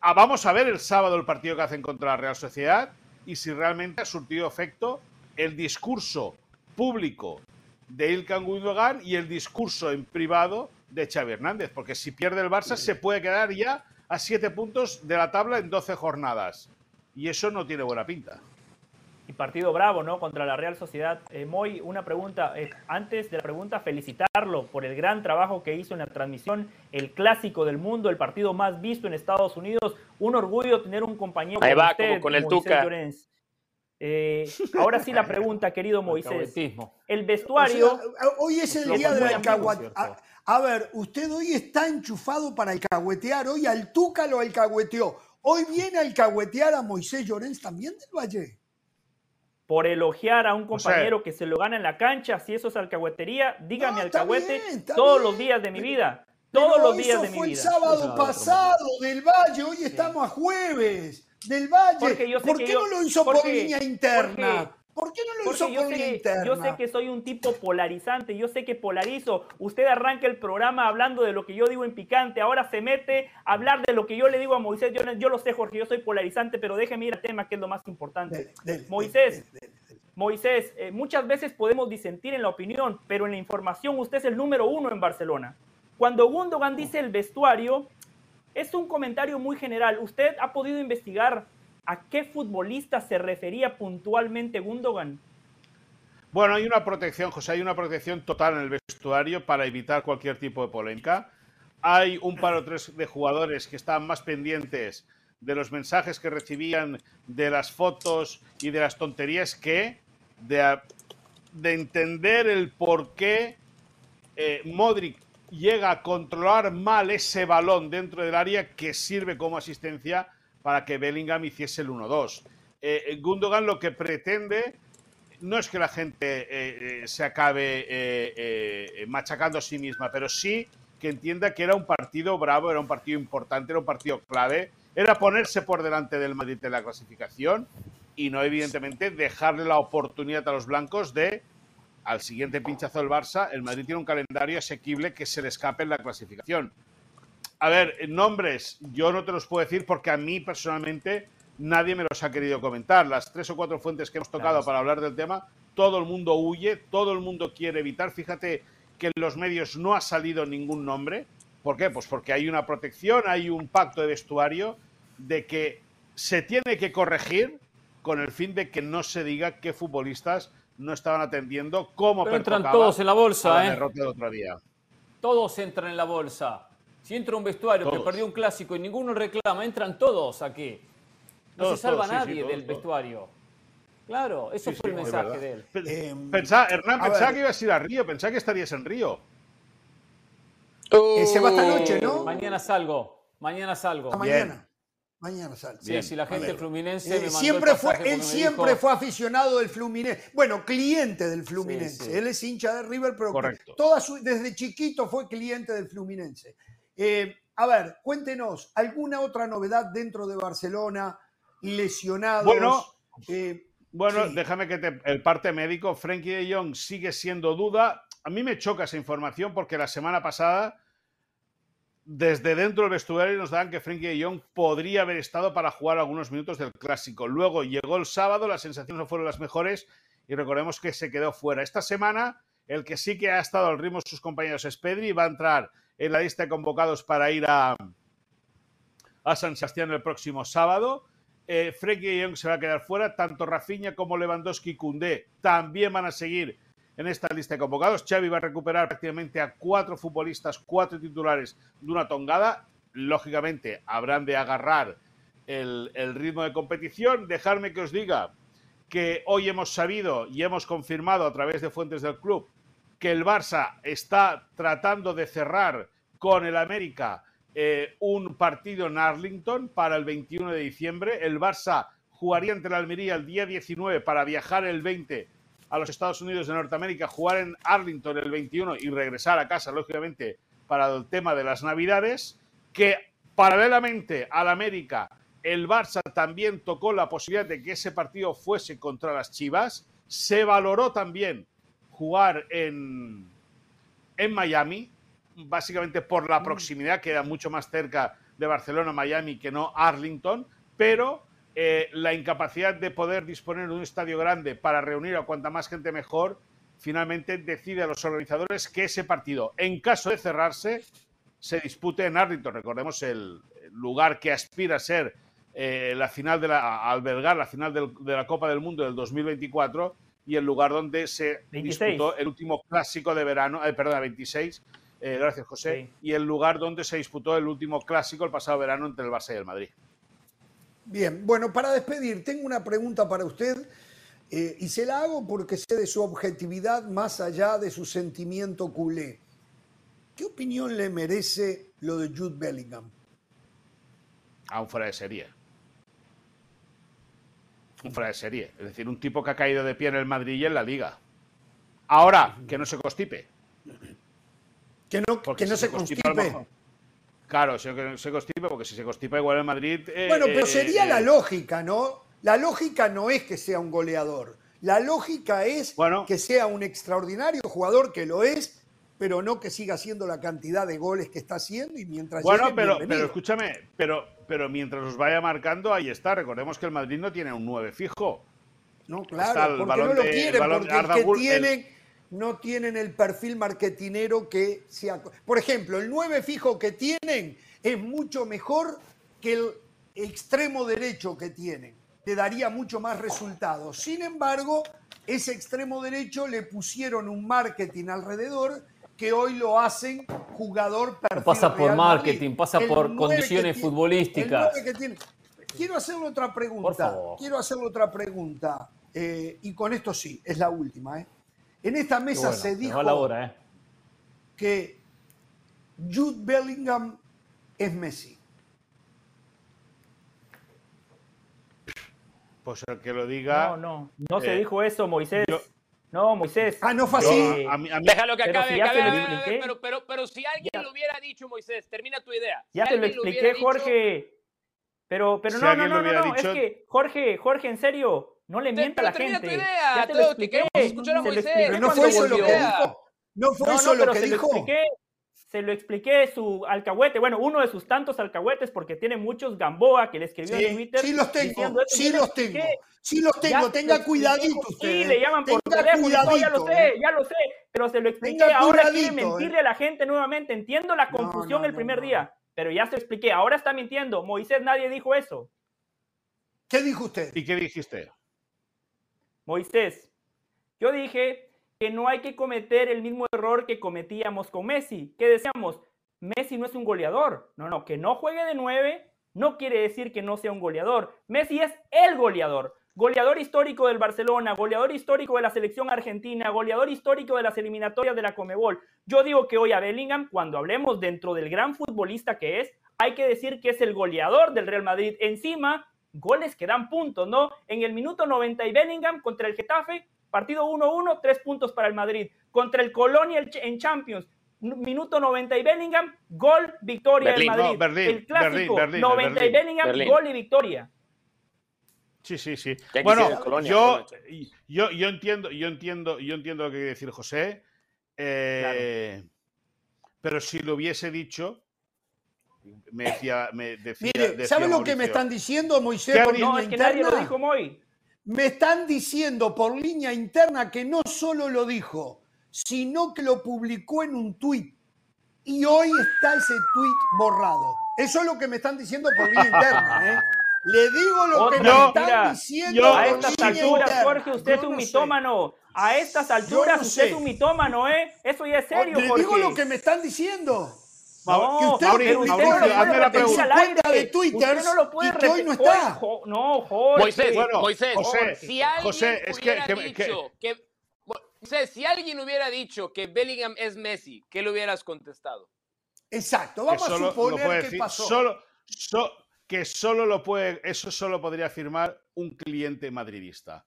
Ah, vamos a ver el sábado el partido que hacen contra la Real Sociedad y si realmente ha surtido efecto el discurso público de Ilkan Gundogan y el discurso en privado de Xavi Hernández, porque si pierde el Barça se puede quedar ya a siete puntos de la tabla en 12 jornadas. Y eso no tiene buena pinta. Y partido bravo, ¿no? Contra la Real Sociedad. Eh, Moy, una pregunta. Eh, antes de la pregunta, felicitarlo por el gran trabajo que hizo en la transmisión, el clásico del mundo, el partido más visto en Estados Unidos. Un orgullo tener un compañero Ahí va, como con el Tuca. Eh, ahora sí la [LAUGHS] pregunta, querido Moisés. El vestuario... hoy es el día del alcahuetear. A, ver, usted hoy está enchufado para alcahuetear. Hoy al Tuca lo alcahueteó. Hoy viene a alcahuetear a Moisés Llorens también del Valle. por elogiar a un compañero que se lo gana en la cancha, si eso es alcahuetería, dígame alcahuete todos los días de mi vida. Todos los días de mi vida. Fue el sábado pasado del Valle, hoy estamos a jueves. Del Valle. ¿Por qué no lo hizo por línea interna? ¿Por qué no lo hizo yo sé, Yo sé que soy un tipo polarizante, yo sé que polarizo. Usted arranca el programa hablando de lo que yo digo en picante, ahora se mete a hablar de lo que yo le digo a Moisés. Yo, yo lo sé, Jorge, yo soy polarizante, pero déjeme ir al tema que es lo más importante. Moisés, Moisés, eh, muchas veces podemos disentir en la opinión, pero en la información usted es el número uno en Barcelona. Cuando Gundogan dice el vestuario, es un comentario muy general. ¿Usted ha podido investigar ¿A qué futbolista se refería puntualmente Gundogan? Bueno, hay una protección, José, hay una protección total en el vestuario para evitar cualquier tipo de polémica. Hay un par o tres de jugadores que están más pendientes de los mensajes que recibían, de las fotos y de las tonterías que de, entender el por qué eh, Modric llega a controlar mal ese balón dentro del área que sirve como asistencia para que Bellingham hiciese el 1-2. Eh, eh, Gundogan lo que pretende no es que la gente eh, se acabe machacando a sí misma, pero sí que entienda que era un partido bravo, era un partido importante, era un partido clave, era ponerse por delante del Madrid en la clasificación y no evidentemente dejarle la oportunidad a los blancos de al siguiente pinchazo del Barça, el Madrid tiene un calendario asequible que se le escape en la clasificación. A ver, nombres, yo no te los puedo decir porque a mí personalmente nadie me los ha querido comentar. Las tres o cuatro fuentes que hemos tocado para hablar del tema, todo el mundo huye, todo el mundo quiere evitar. Fíjate que en los medios no ha salido ningún nombre. ¿Por qué? Pues porque hay una protección, hay un pacto de vestuario de que se tiene que corregir con el fin de que no se diga qué futbolistas no estaban atendiendo como Pero entran todos en la bolsa, ¿eh? De otro día. Todos entran en la bolsa. Si entra un vestuario que perdió un clásico y ninguno reclama, entran todos aquí. No se salva nadie del vestuario. Claro, eso fue el mensaje de él. Eh, Hernán, pensaba que ibas a ir a Río, pensaba que estarías en Río. se va esta noche, ¿no? Mañana salgo, mañana salgo. mañana. Mañana salgo. Sí, si la gente fluminense me eh, siempre fue, Él siempre fue aficionado del Fluminense. Bueno, cliente del Fluminense. Él es hincha de River, pero toda desde chiquito fue cliente del Fluminense. Eh, a ver, cuéntenos, ¿alguna otra novedad dentro de Barcelona? Lesionados. Bueno, eh, bueno déjame que te, el parte médico, Frankie de Jong sigue siendo duda. A mí me choca esa información porque la semana pasada, desde dentro del vestuario, nos daban que Frankie de Jong podría haber estado para jugar algunos minutos del clásico. Luego llegó el sábado, las sensaciones no fueron las mejores y recordemos que se quedó fuera. Esta semana, el que sí que ha estado al ritmo de sus compañeros es Pedri, va a entrar en la lista de convocados para ir a, a San Sebastián el próximo sábado. Eh, Frenkie Young se va a quedar fuera. Tanto Rafinha como Lewandowski y Koundé también van a seguir en esta lista de convocados. Xavi va a recuperar prácticamente a cuatro futbolistas, cuatro titulares de una tongada. Lógicamente, habrán de agarrar el, ritmo de competición. Dejarme que os diga que hoy hemos sabido y hemos confirmado a través de fuentes del club que el Barça está tratando de cerrar con el América eh, un partido en Arlington para el 21 de diciembre. El Barça jugaría ante la Almería el día 19 para viajar el 20 a los Estados Unidos de Norteamérica, jugar en Arlington el 21 y regresar a casa, lógicamente, para el tema de las Navidades, que paralelamente al América, el Barça también tocó la posibilidad de que ese partido fuese contra las Chivas. Se valoró también jugar en, en Miami, básicamente por la mm. proximidad, queda mucho más cerca de Barcelona, Miami que no Arlington, pero eh, la incapacidad de poder disponer de un estadio grande para reunir a cuanta más gente mejor, finalmente decide a los organizadores que ese partido, en caso de cerrarse, se dispute en Arlington. Recordemos el lugar que aspira a ser eh, la final de la, a albergar la final de la Copa del Mundo del 2024 y el lugar donde se disputó el último clásico de verano, eh, perdón, 26, eh, gracias José, y el lugar donde se disputó el último clásico el pasado verano entre el Barça y el Madrid. Bien, bueno, para despedir, tengo una pregunta para usted eh, y se la hago porque sé de su objetividad más allá de su sentimiento culé. ¿Qué opinión le merece lo de Jude Bellingham? Aún fuera de serie. un fuera de serie. Es decir, un tipo que ha caído de pie en el Madrid y en la Liga. Ahora, que no se constipe. Que no, que no se, constipe. Claro, se, se constipe, porque si se constipa igual en Madrid. Eh, bueno, pero sería la lógica, ¿no? La lógica no es que sea un goleador. La lógica es que sea un extraordinario jugador, que lo es, pero no que siga haciendo la cantidad de goles que está haciendo y mientras Bueno, pero, pero escúchame, pero, pero mientras los vaya marcando, ahí está. Recordemos que el Madrid no tiene un 9 fijo. No, claro, porque no lo quieren, porque el que tienen, no tienen el perfil marketinero que sea. Por ejemplo, el 9 fijo que tienen es mucho mejor que el extremo derecho que tienen le daría mucho más resultados. Sin embargo, ese extremo derecho le pusieron un marketing alrededor que hoy lo hacen jugador perfil pasa por marketing, pasa por condiciones futbolísticas. Quiero hacerle otra pregunta. Quiero hacerle otra pregunta. Eh, y con esto sí, es la última. ¿eh? En esta mesa se dijo ¿eh? que Jude Bellingham es Messi. Pues el que lo diga. No, no, no se eh, dijo eso, Moisés. no, Moisés. Ah, no fue así. Déjalo que acabe. pero, pero, pero, si alguien lo hubiera dicho, Moisés, termina tu idea. ya te lo expliqué, Jorge. Pero, pero no, no, no, no, no, es que, Jorge, Jorge, en serio, no le mienta a la gente. Tu idea, ya te lo expliqué. Escuchar a Moisés. Pero no fue eso lo que dijo. No fue eso lo que dijo se lo expliqué su alcahuete, bueno, uno de sus tantos alcahuetes, porque tiene muchos Gamboa que le escribió en Twitter. Sí, los tengo, sí los tengo, sí los tengo, tenga cuidadito usted. Sí, le llaman por teléfono, ya lo sé, eh. ya lo sé, pero se lo expliqué, ahora quiere mentirle a la gente nuevamente, entiendo la confusión el primer día, pero ya se lo expliqué, ahora está mintiendo, Moisés nadie dijo eso. ¿Qué dijo usted? ¿Y qué dijiste? Moisés, yo dije que no hay que cometer el mismo error que cometíamos con Messi, que decíamos, Messi no es un goleador. No, no, que no juegue de nueve no quiere decir que no sea un goleador. Messi es el goleador. Goleador histórico del Barcelona, goleador histórico de la selección argentina, goleador histórico de las eliminatorias de la Comebol. Yo digo que hoy a Bellingham, cuando hablemos dentro del gran futbolista que es, hay que decir que es el goleador del Real Madrid. Encima, goles que dan puntos, ¿no? En el minuto 90 y Bellingham contra el Getafe Partido 1-1, tres puntos para el Madrid. Contra el Colonia en Champions, minuto 90 y Bellingham, gol, victoria del Madrid. el clásico, 90 y Bellingham, gol y victoria. Sí, sí, sí. Bueno, yo, yo, yo, entiendo, yo entiendo, yo entiendo lo que quiere decir José. Eh, pero si lo hubiese dicho, me decía, me decía, Mire, ¿sabe lo que me están diciendo, Moisés? No, es que nadie lo dijo Moy. Me están diciendo por línea interna que no solo lo dijo, sino que lo publicó en un tuit. Y hoy está ese tuit borrado. Eso es lo que me están diciendo por línea interna. ¿eh? [LAUGHS] Le digo lo que me están diciendo. a estas alturas, Jorge, usted es un mitómano. A estas alturas, usted es un mitómano, ¿eh? Eso ya es serio, Le digo lo que me están diciendo. No, que usted Mauricio, Mauricio, hazme la pregunta. de Twitter no lo puede y que hoy no está. No, Jorge. Moisés, bueno, Moisés, José, si alguien José, es que, que, dicho que, que Moisés, si alguien hubiera dicho que Bellingham es Messi, ¿qué le hubieras contestado? Exacto, vamos a suponer que pasó. Solo, so, que solo lo puede, eso solo podría afirmar un cliente madridista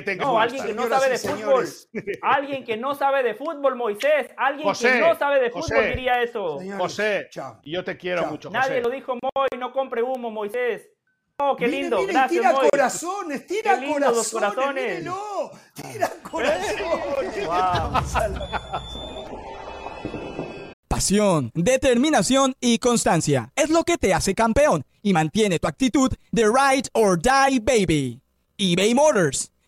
que No, alguien que no sabe de fútbol. [LAUGHS] Alguien que no sabe de fútbol, Moisés. Alguien que no sabe de fútbol diría eso. José, yo te quiero mucho, José. Nadie lo dijo, Moy. No compre humo, Moisés. Oh, qué lindo. Gracias, tira Moy. corazones, tira qué corazones. Los corazones. tira [LAUGHS] corazones. Pasión, determinación y constancia es lo que te hace campeón y mantiene tu actitud de ride or die, baby. eBay Motors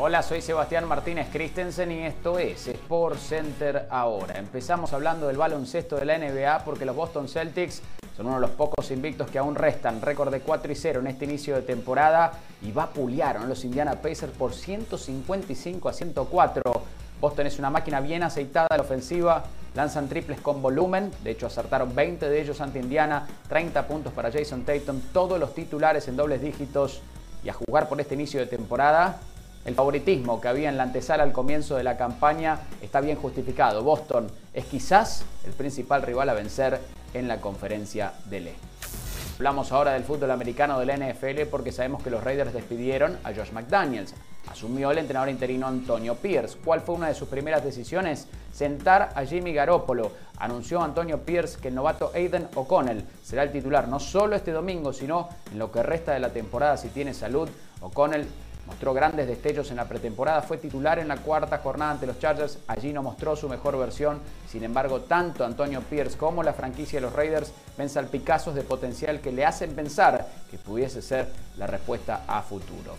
Hola, soy Sebastián Martínez Christensen y esto es Sport Center ahora. Empezamos hablando del baloncesto de la NBA porque los Boston Celtics son uno de los pocos invictos que aún restan. Récord de 4 y 0 en este inicio de temporada y vapulearon los Indiana Pacers por 155 a 104. Boston es una máquina bien aceitada a la ofensiva, lanzan triples con volumen, de hecho acertaron 20 de ellos ante Indiana, 30 puntos para Jason Tatum, todos los titulares en dobles dígitos y a jugar por este inicio de temporada. El favoritismo que había en la antesala al comienzo de la campaña está bien justificado. Boston es quizás el principal rival a vencer en la conferencia del E. Hablamos ahora del fútbol americano de la NFL porque sabemos que los Raiders despidieron a Josh McDaniels. Asumió el entrenador interino Antonio Pierce. ¿Cuál fue una de sus primeras decisiones? Sentar a Jimmy Garoppolo. Anunció Antonio Pierce que el novato Aiden O'Connell será el titular no solo este domingo, sino en lo que resta de la temporada si tiene salud. O'Connell Mostró grandes destellos en la pretemporada, fue titular en la cuarta jornada ante los Chargers, allí no mostró su mejor versión, sin embargo tanto Antonio Pierce como la franquicia de los Raiders ven salpicazos de potencial que le hacen pensar que pudiese ser la respuesta a futuro.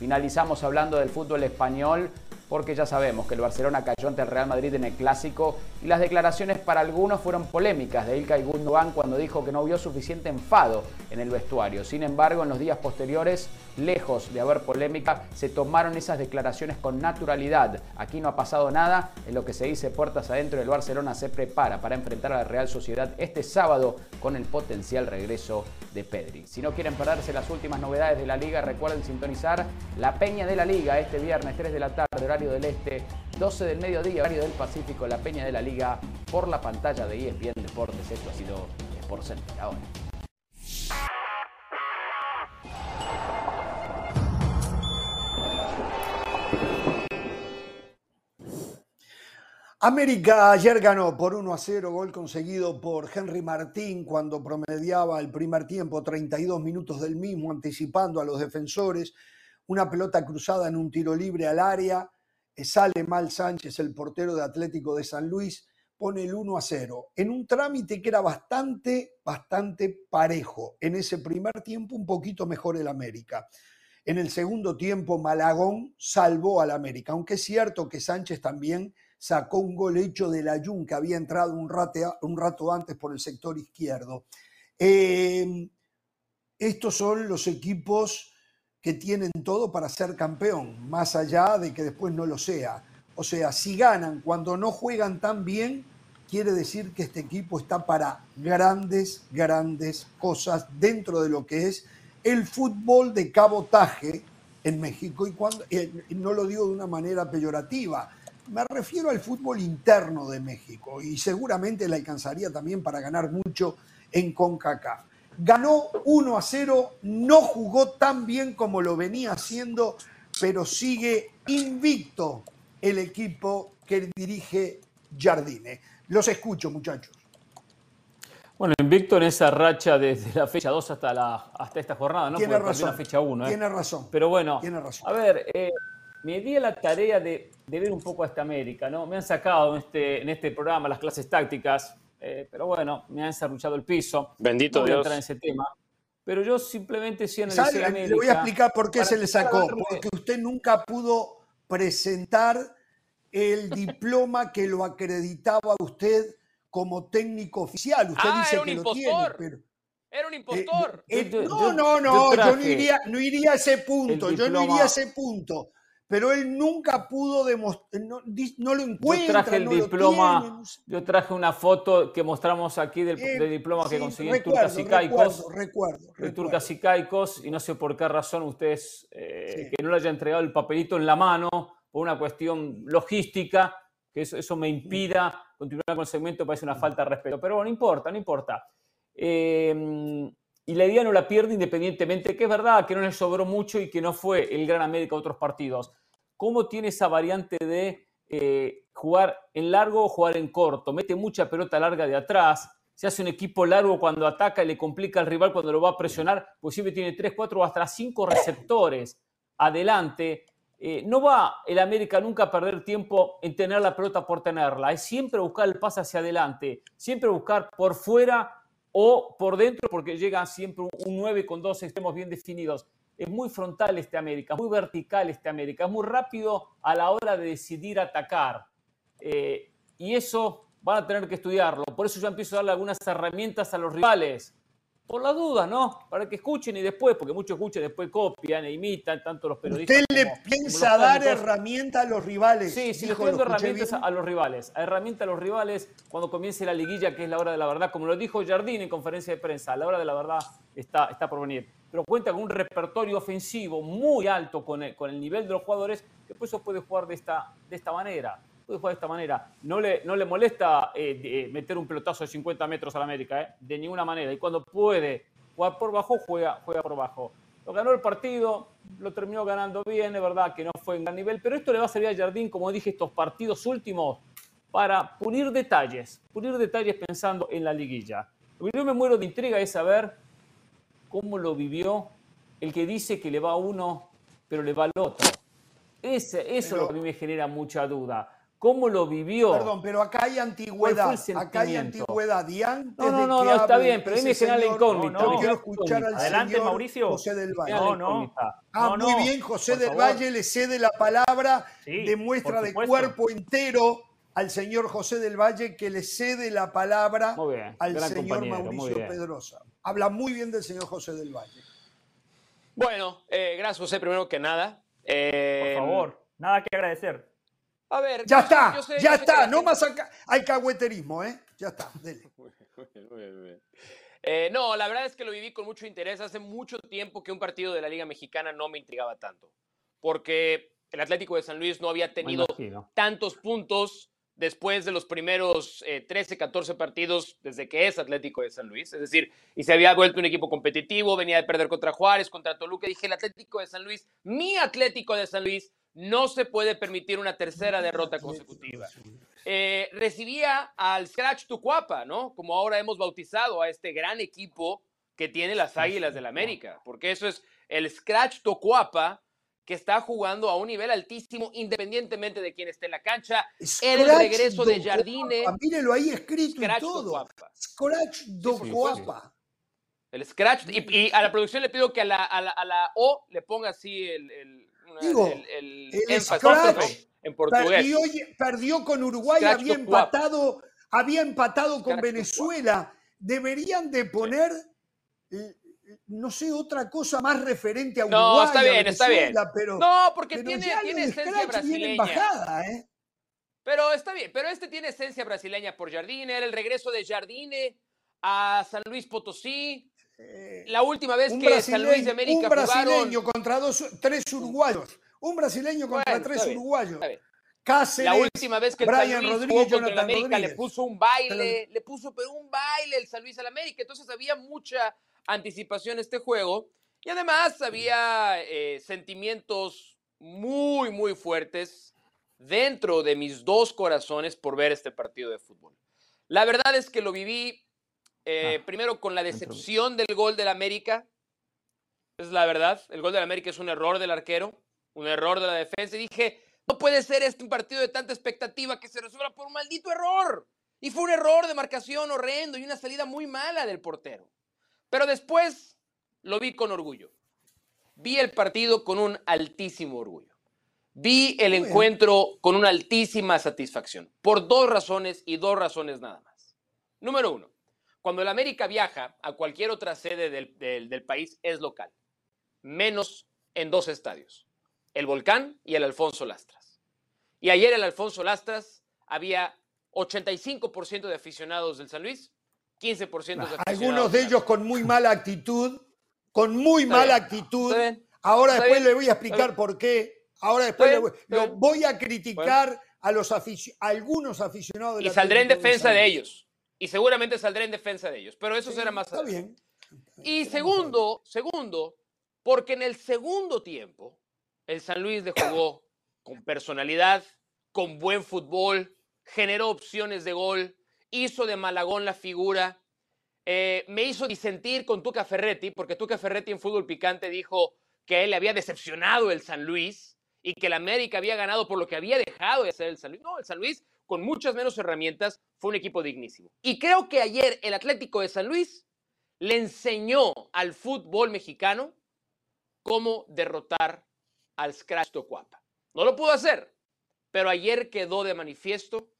Finalizamos hablando del fútbol español porque ya sabemos que el Barcelona cayó ante el Real Madrid en el clásico y las declaraciones para algunos fueron polémicas de Ilkay Gundogan cuando dijo que no vio suficiente enfado en el vestuario. Sin embargo, en los días posteriores, lejos de haber polémica, se tomaron esas declaraciones con naturalidad. Aquí no ha pasado nada, en lo que se dice puertas adentro, el Barcelona se prepara para enfrentar a la Real Sociedad este sábado con el potencial regreso de Pedri. Si no quieren perderse las últimas novedades de la liga, recuerden sintonizar la Peña de la Liga este viernes 3 de la tarde, horario del Este, 12 del mediodía, horario del Pacífico, la Peña de la Liga por la pantalla de ESPN Deportes. Esto ha sido Sport Center ahora. América ayer ganó por 1 a 0, gol conseguido por Henry Martín cuando promediaba el primer tiempo, 32 minutos del mismo, anticipando a los defensores. Una pelota cruzada en un tiro libre al área. Eh, sale mal Sánchez, el portero de Atlético de San Luis, pone el 1 a 0. En un trámite que era bastante, bastante parejo. En ese primer tiempo, un poquito mejor el América. En el segundo tiempo, Malagón salvó al América, aunque es cierto que Sánchez también sacó un gol hecho de la Jun, que había entrado un, un rato antes por el sector izquierdo. Em, estos son los equipos que tienen todo para ser campeón, más allá de que después no lo sea. O sea, si ganan cuando no juegan tan bien, quiere decir que este equipo está para grandes, grandes cosas dentro de lo que es el fútbol de cabotaje en México. Y cuando, eh, no lo digo de una manera peyorativa, me refiero al fútbol interno de México y seguramente le alcanzaría también para ganar mucho en CONCACAF. Ganó 1 a 0, no jugó tan bien como lo venía haciendo, pero sigue invicto el equipo que dirige Jardine. Los escucho, muchachos. Bueno, invicto en esa racha desde la fecha 2 hasta, la, hasta esta jornada, ¿no? Tiene razón. La fecha 1, ¿eh? Tiene razón. Pero bueno, Tiene razón. a ver, eh, me di a la tarea de, ver un poco a esta América, ¿no? Me han sacado en este, en este programa las clases tácticas, eh, pero bueno, me han encerruchado el piso. Bendito no voy Dios. a entrar en ese tema. Pero yo simplemente sí analicé América. Le voy a explicar por qué se le sacó. Porque usted nunca pudo presentar el [LAUGHS] diploma que lo acreditaba a usted como técnico oficial. Usted ah, dice era un que impostor. lo tiene, pero... Era un impostor. Eh, eh, Yo- no, yo- no, yo no, yo, traje no, iría, no iría a ese punto, yo no iría a ese punto. Pero él nunca pudo demostrar, no, lo Yo encuentra, traje el no lo diploma, tiene, no sé. yo traje una foto que mostramos aquí del, Eh, del diploma que conseguí en Turcas y Caicos. Recuerdo, recuerdo. Turcas y Caicos, y no sé por qué razón ustedes eh, Sí. que no le haya entregado el papelito en la mano por una cuestión logística, que eso, eso me impida continuar con el segmento, parece una falta de respeto. Pero bueno, no importa, no importa. Eh, y la idea no la pierde independientemente, que es verdad que no le sobró mucho y que no fue el Gran América a otros partidos. ¿Cómo tiene esa variante de eh, jugar en largo o jugar en corto? Mete mucha pelota larga de atrás, se hace un equipo largo cuando ataca y le complica al rival cuando lo va a presionar, pues siempre tiene 3, 4 o hasta 5 receptores adelante. Eh, no va el América nunca a perder tiempo en tener la pelota por tenerla, es siempre buscar el pase hacia adelante, siempre buscar por fuera o por dentro porque llega siempre un 9 con dos extremos bien definidos. Es muy frontal este América, muy vertical este América, es muy rápido a la hora de decidir atacar. Eh, y eso van a tener que estudiarlo. Por eso yo empiezo a darle algunas herramientas a los rivales por la duda, ¿no? Para que escuchen y después, porque muchos escuchan, después copian e imitan, tanto los periodistas. ¿Usted le piensa dar herramientas a los rivales? Sí, sí, le estoy dando herramientas a, los rivales. A herramientas a los rivales cuando comience la liguilla, que es la hora de la verdad, como lo dijo Jardín en conferencia de prensa, la hora de la verdad está, está por venir. Pero cuenta con un repertorio ofensivo muy alto con el, con el nivel de los jugadores, que por eso puede jugar de esta, de esta manera puede jugar de esta manera. No le, no le molesta eh, eh, meter un pelotazo de 50 metros a la América, eh, de ninguna manera. Y cuando puede jugar por bajo, juega, juega por bajo. Lo ganó el partido, lo terminó ganando bien, es verdad que no fue en gran nivel, pero esto le va a servir a Jardín, como dije, estos partidos últimos, para pulir detalles, pulir detalles pensando en la liguilla. Lo que yo me muero de intriga es saber cómo lo vivió el que dice que le va a uno, pero le va al otro. Ese, eso es lo que a mí me genera mucha duda cómo lo vivió. Perdón, pero acá hay antigüedad. Acá hay antigüedad. no, no, no, no está bien, pero ahí me genera la incógnita. No, quiero escuchar al Adelante, señor Mauricio. José del Valle. No, no. Ah, muy bien, José del Valle le cede la palabra, demuestra de cuerpo entero al señor José del Valle que le cede la palabra al señor Mauricio Pedrosa. Habla muy bien del señor José del Valle. Bueno, eh, gracias José, primero que nada. Eh, Por favor, nada que agradecer. A ver. Ya está, ya está. No más acá. Hay cagüeterismo, ¿eh? Ya está. Dele. [LAUGHS] Eh, no, la verdad es que lo viví con mucho interés. Hace mucho tiempo que un partido de la Liga Mexicana no me intrigaba tanto. Porque el Atlético de San Luis no había tenido tantos puntos después de los primeros 13, eh, 14 partidos desde que es Atlético de San Luis. Es decir, y se había vuelto un equipo competitivo, venía de perder contra Juárez, contra Toluca. Dije, el Atlético de San Luis, mi Atlético de San Luis, no se puede permitir una tercera derrota consecutiva. Eh, recibía al Scratch Tucuapa, ¿no? Como ahora hemos bautizado a este gran equipo que tiene las Águilas del la América, porque eso es el Scratch Tucuapa que está jugando a un nivel altísimo independientemente de quién esté en la cancha. el regreso de Jardine. Mírelo ahí escrito y todo. Scratch Tucuapa. El Scratch. Y, a la producción le pido que a la, O le ponga así el Digo, el, en portugués. Perdió, con Uruguay, había empatado, había empatado con Venezuela. Deberían de poner, eh, no sé, otra cosa más referente a Uruguay. No, está bien, está bien. Pero, no, porque tiene, tiene esencia brasileña. ¿eh? Pero está bien, pero este tiene esencia brasileña por Jardine, era el regreso de Jardine a San Luis Potosí. Eh, la última vez que San Luis de América Un brasileño contra dos, tres uruguayos. Un brasileño contra tres uruguayos. la última vez que el San Luis jugó contra el América le puso un baile, le puso pero un baile el San Luis al América. Entonces había mucha anticipación este juego. Y además había eh, sentimientos muy, muy fuertes dentro de mis dos corazones por ver este partido de fútbol. La verdad es que lo viví eh, ah, primero con la decepción del gol del América. Es la verdad. El gol del América es un error del arquero, un error de la defensa. Y dije, no puede ser este un partido de tanta expectativa que se resuelva por un maldito error. Y fue un error de marcación horrendo y una salida muy mala del portero. Pero después lo vi con orgullo. Vi el partido con un altísimo orgullo. Vi el encuentro con una altísima satisfacción. Por dos razones y dos razones nada más. Número uno, cuando el América viaja a cualquier otra sede del, país es local, menos en dos estadios, el Volcán y el Alfonso Lastras. Y ayer el Alfonso Lastras había 85% de aficionados del San Luis, 15% de aficionados. Algunos de ellos con muy mala actitud, con muy mala actitud. Ahora después le voy a explicar por qué. Ahora después voy, lo voy a criticar a los algunos aficionados. y saldré en defensa de ellos y seguramente saldré en defensa de ellos, pero eso será más Está bien. Y segundo, segundo, porque en el segundo tiempo el San Luis le jugó con personalidad, con buen fútbol, generó opciones de gol, hizo de Malagón la figura, eh, me hizo disentir con Tuca Ferretti, porque Tuca Ferretti en Fútbol Picante dijo que a él le había decepcionado el San Luis y que el América había ganado por lo que había dejado de hacer el San Luis. No, el San Luis con muchas menos herramientas, fue un equipo dignísimo. Y creo que ayer el Atlético de San Luis le enseñó al fútbol mexicano cómo derrotar al Scratch Tocuapa. No lo pudo hacer, pero ayer quedó de manifiesto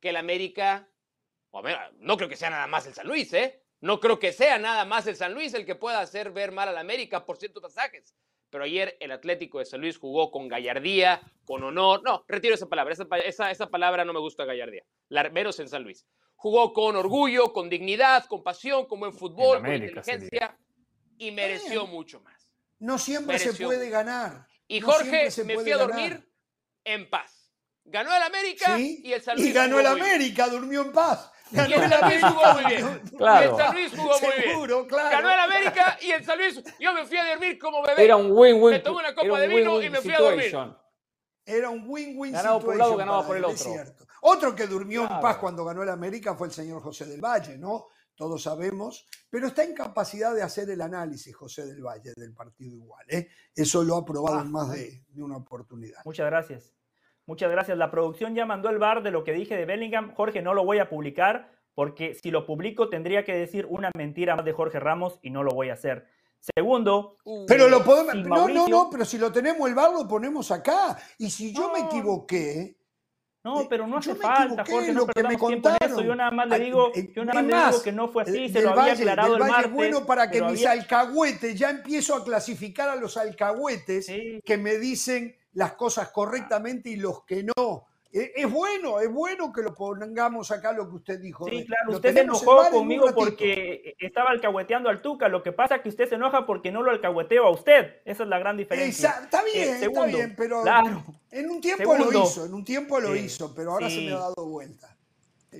que el América, no creo que sea nada más el San Luis, ¿eh? No creo que sea nada más el San Luis el que pueda hacer ver mal al América por ciertos pasajes. Pero ayer el Atlético de San Luis jugó con gallardía, con honor. No, retiro esa palabra. Esa, esa, palabra no me gusta gallardía. menos en San Luis. Jugó con orgullo, con dignidad, con pasión, con buen fútbol, con inteligencia y mereció mucho más. No siempre se puede ganar. Y Jorge, me fui a dormir en paz. Ganó el América y el San Luis. Y ganó el América, durmió en paz. El San Luis jugó muy bien. Claro. El San Luis jugó muy bien. Claro. Ganó el América y el San Luis. Yo me fui a dormir como bebé. Era un win-win. Me tomé una copa de vino y me fui a dormir. Era un win-win Ganado por un lado, ganaba por el otro. Otro que durmió en paz cuando ganó el América fue el señor José del Valle, ¿no? Todos sabemos, pero está en capacidad de hacer el análisis José del Valle del partido igual. ¿eh? Eso lo ha probado en más de, de una oportunidad. Muchas gracias. Muchas gracias. La producción ya mandó el bar de lo que dije de Bellingham. Jorge, no lo voy a publicar porque si lo publico tendría que decir una mentira más de Jorge Ramos y no lo voy a hacer. Segundo, pero lo podemos. no, no, no, pero si lo tenemos el bar, lo ponemos acá. Y si yo me equivoqué. No, eh, pero no hace falta, Jorge, no lo que me contaron. Yo nada más le digo, yo nada más le digo que no fue así, se lo había aclarado el martes. bueno para que mis alcahuetes, ya empiezo a clasificar a los alcahuetes que me dicen las cosas correctamente y los que no. E, es bueno, es bueno que lo pongamos acá lo que usted dijo. Sí, claro, usted se enojó conmigo porque estaba alcahueteando al Tuca. Lo que pasa es que usted se enoja porque no lo alcahueteo a usted. Esa es la gran diferencia. está bien, eh, está bien, pero en un tiempo lo hizo, en un tiempo lo hizo, pero ahora se me ha dado vuelta.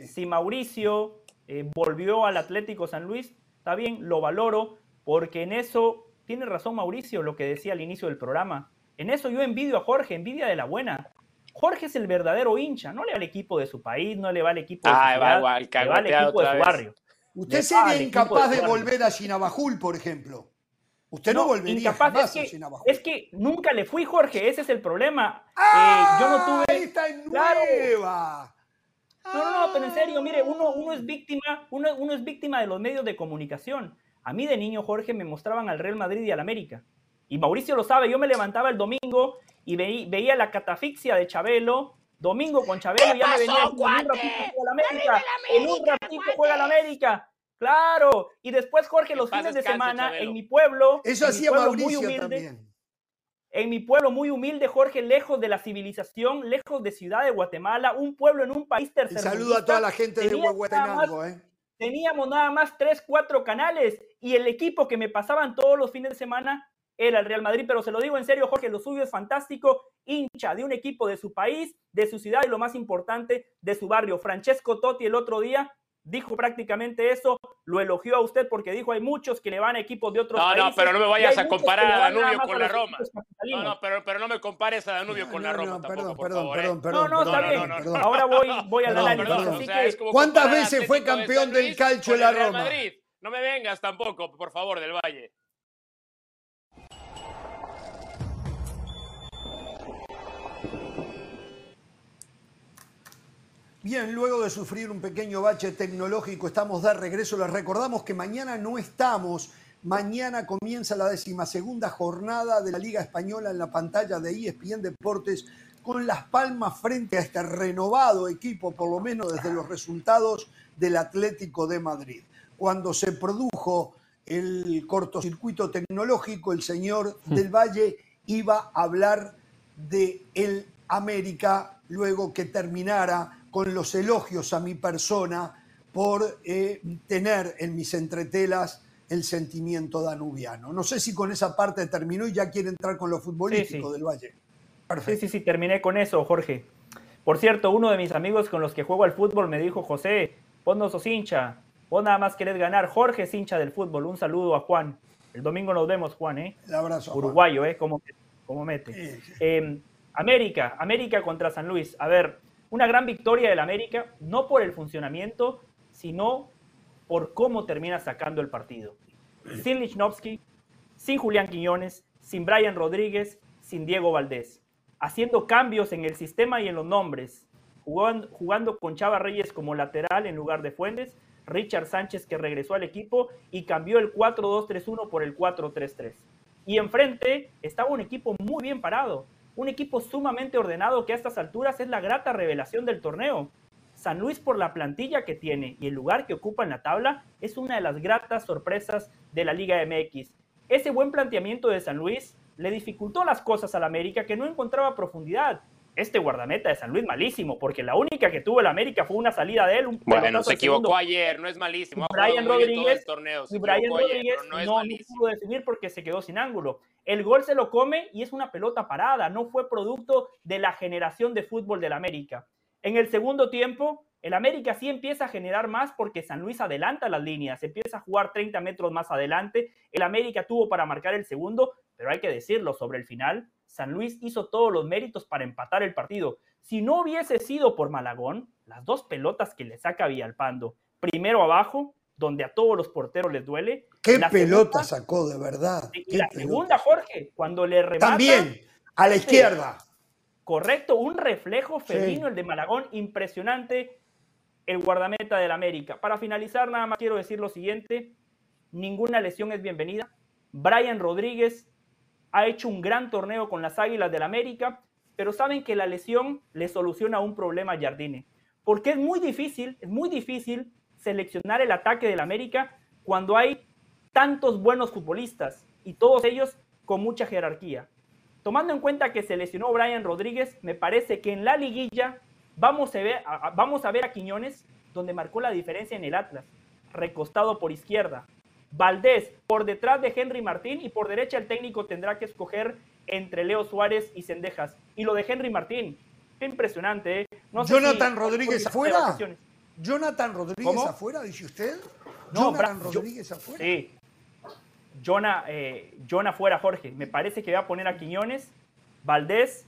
Si Mauricio eh, volvió al Atlético San Luis, está bien, lo valoro, porque en eso tiene razón Mauricio, lo que decía al inicio del programa en eso yo envidio a Jorge, envidia de la buena. Jorge es el verdadero hincha, no le va al equipo de su país, no le va al equipo de su ciudad, le va al equipo de su barrio. Usted sería incapaz de volver a Chinabajul, por ejemplo. Usted no, volvería incapaz, es que, Es que nunca le fui, Jorge, ese es el problema. ¡Ah! Eh, yo no tuve. Ahí está en nueva. No, no, no, pero en serio, mire, uno, uno, es víctima, uno, uno es víctima de los medios de comunicación. A mí de niño, Jorge, me mostraban al Real Madrid y al América. Y Mauricio lo sabe, yo me levantaba el domingo y veía la catafixia de Chabelo, domingo con Chabelo, y ya me venía en un ratito juega la América, en un ratito juega la América. Claro, y después Jorge los fines de semana en mi pueblo, eso hacía Mauricio muy humilde, también. En mi pueblo muy humilde, Jorge, lejos de la civilización, lejos de Ciudad de Guatemala, un pueblo en un país tercer. Saludo a toda la gente de Huehuetenango, ¿eh? Teníamos nada más tres, cuatro canales y el equipo que me pasaban todos los fines de semana era el Real Madrid, pero se lo digo en serio, Jorge, lo suyo es fantástico, hincha de un equipo de su país, de su ciudad y lo más importante, de su barrio. Francesco Totti el otro día dijo prácticamente eso, lo elogió a usted porque dijo hay muchos que le van a equipos de otros países. No, no, pero no me vayas a comparar a Danubio con la Roma. No, no, pero, pero no me compares a Danubio con la Roma tampoco, por favor. Perdón, perdón, no, no, está bien. Ahora voy, voy al análisis. ¿Cuántas veces fue campeón del calcio en la Roma? Madrid. No me vengas tampoco, por favor, del Valle. Bien, luego de sufrir un pequeño bache tecnológico, estamos de regreso. Les recordamos que mañana no estamos. Mañana comienza la decimasegunda jornada de la Liga Española en la pantalla de ESPN Deportes con las palmas frente a este renovado equipo, por lo menos desde los resultados del Atlético de Madrid. Cuando se produjo el cortocircuito tecnológico, el señor mm. del Valle iba a hablar de el América luego que terminara con los elogios a mi persona por eh, tener en mis entretelas el sentimiento danubiano. No sé si con esa parte terminó y ya quiere entrar con lo futbolístico del Valle. Sí, sí, sí, terminé con eso, Jorge. Por cierto, uno de mis amigos con los que juego al fútbol me dijo, José, vos no sos hincha, vos nada más querés ganar. Jorge es hincha del fútbol. Un saludo a Juan. El domingo nos vemos, Juan, ¿eh? El abrazo. Uruguayo, ¿eh? Como, mete. Em, América, América contra San Luis. A ver, una gran victoria del América, no por el funcionamiento, sino por cómo termina sacando el partido. Sin Lichnowsky, sin Julián Quiñones, sin Brian Rodríguez, sin Diego Valdés. Haciendo cambios en el sistema y en los nombres. jugando, con Chava Reyes como lateral en lugar de Fuentes, Richard Sánchez que regresó al equipo y cambió el 4-2-3-1 por el 4-3-3. Y enfrente estaba un equipo muy bien parado, un equipo sumamente ordenado que a estas alturas es la grata revelación del torneo. San Luis por la plantilla que tiene y el lugar que ocupa en la tabla es una de las gratas sorpresas de la Liga MX. Ese buen planteamiento de San Luis le dificultó las cosas al América que no encontraba profundidad este guardameta de San Luis malísimo, porque la única que tuvo el América fue una salida de él. Un bueno, se equivocó ayer, no es malísimo. Brian Rodríguez, Brian Rodríguez no, no, pudo definir porque se quedó sin ángulo. El gol se lo come y es una pelota parada, no fue producto de la generación de fútbol del América. En el segundo tiempo, el América sí empieza a generar más porque San Luis adelanta las líneas, empieza a jugar 30 metros más adelante. El América tuvo para marcar el segundo, pero hay que decirlo, sobre el final, San Luis hizo todos los méritos para empatar el partido. Si no hubiese sido por Malagón, las dos pelotas que le saca Villalpando, primero abajo, donde a todos los porteros les duele. ¿Qué pelota sacó de verdad? Y la segunda, Jorge, cuando le remata. También, a la izquierda. Correcto, un reflejo felino el de Malagón, impresionante el guardameta del América. Para finalizar, nada más quiero decir lo siguiente, ninguna lesión es bienvenida. Brian Rodríguez ha hecho un gran torneo con las Águilas del América, pero saben que la lesión le soluciona un problema a Jardine. Porque es muy difícil, es muy difícil seleccionar el ataque del América cuando hay tantos buenos futbolistas y todos ellos con mucha jerarquía. Tomando en cuenta que se lesionó Brian Rodríguez, me parece que en la liguilla vamos a ver a, vamos a, ver a Quiñones, donde marcó la diferencia en el Atlas, recostado por izquierda, Valdés por detrás de Henry Martín y por derecha el técnico tendrá que escoger entre Leo Suárez y Cendejas. Y lo de Henry Martín, qué impresionante. ¿eh? Jonathan Rodríguez afuera. Jonathan Rodríguez afuera, dice usted. No, Jonathan Rodríguez afuera. Sí. Jonah, eh, Jonah fuera, Jorge. Me parece que va a poner a Quiñones, Valdés,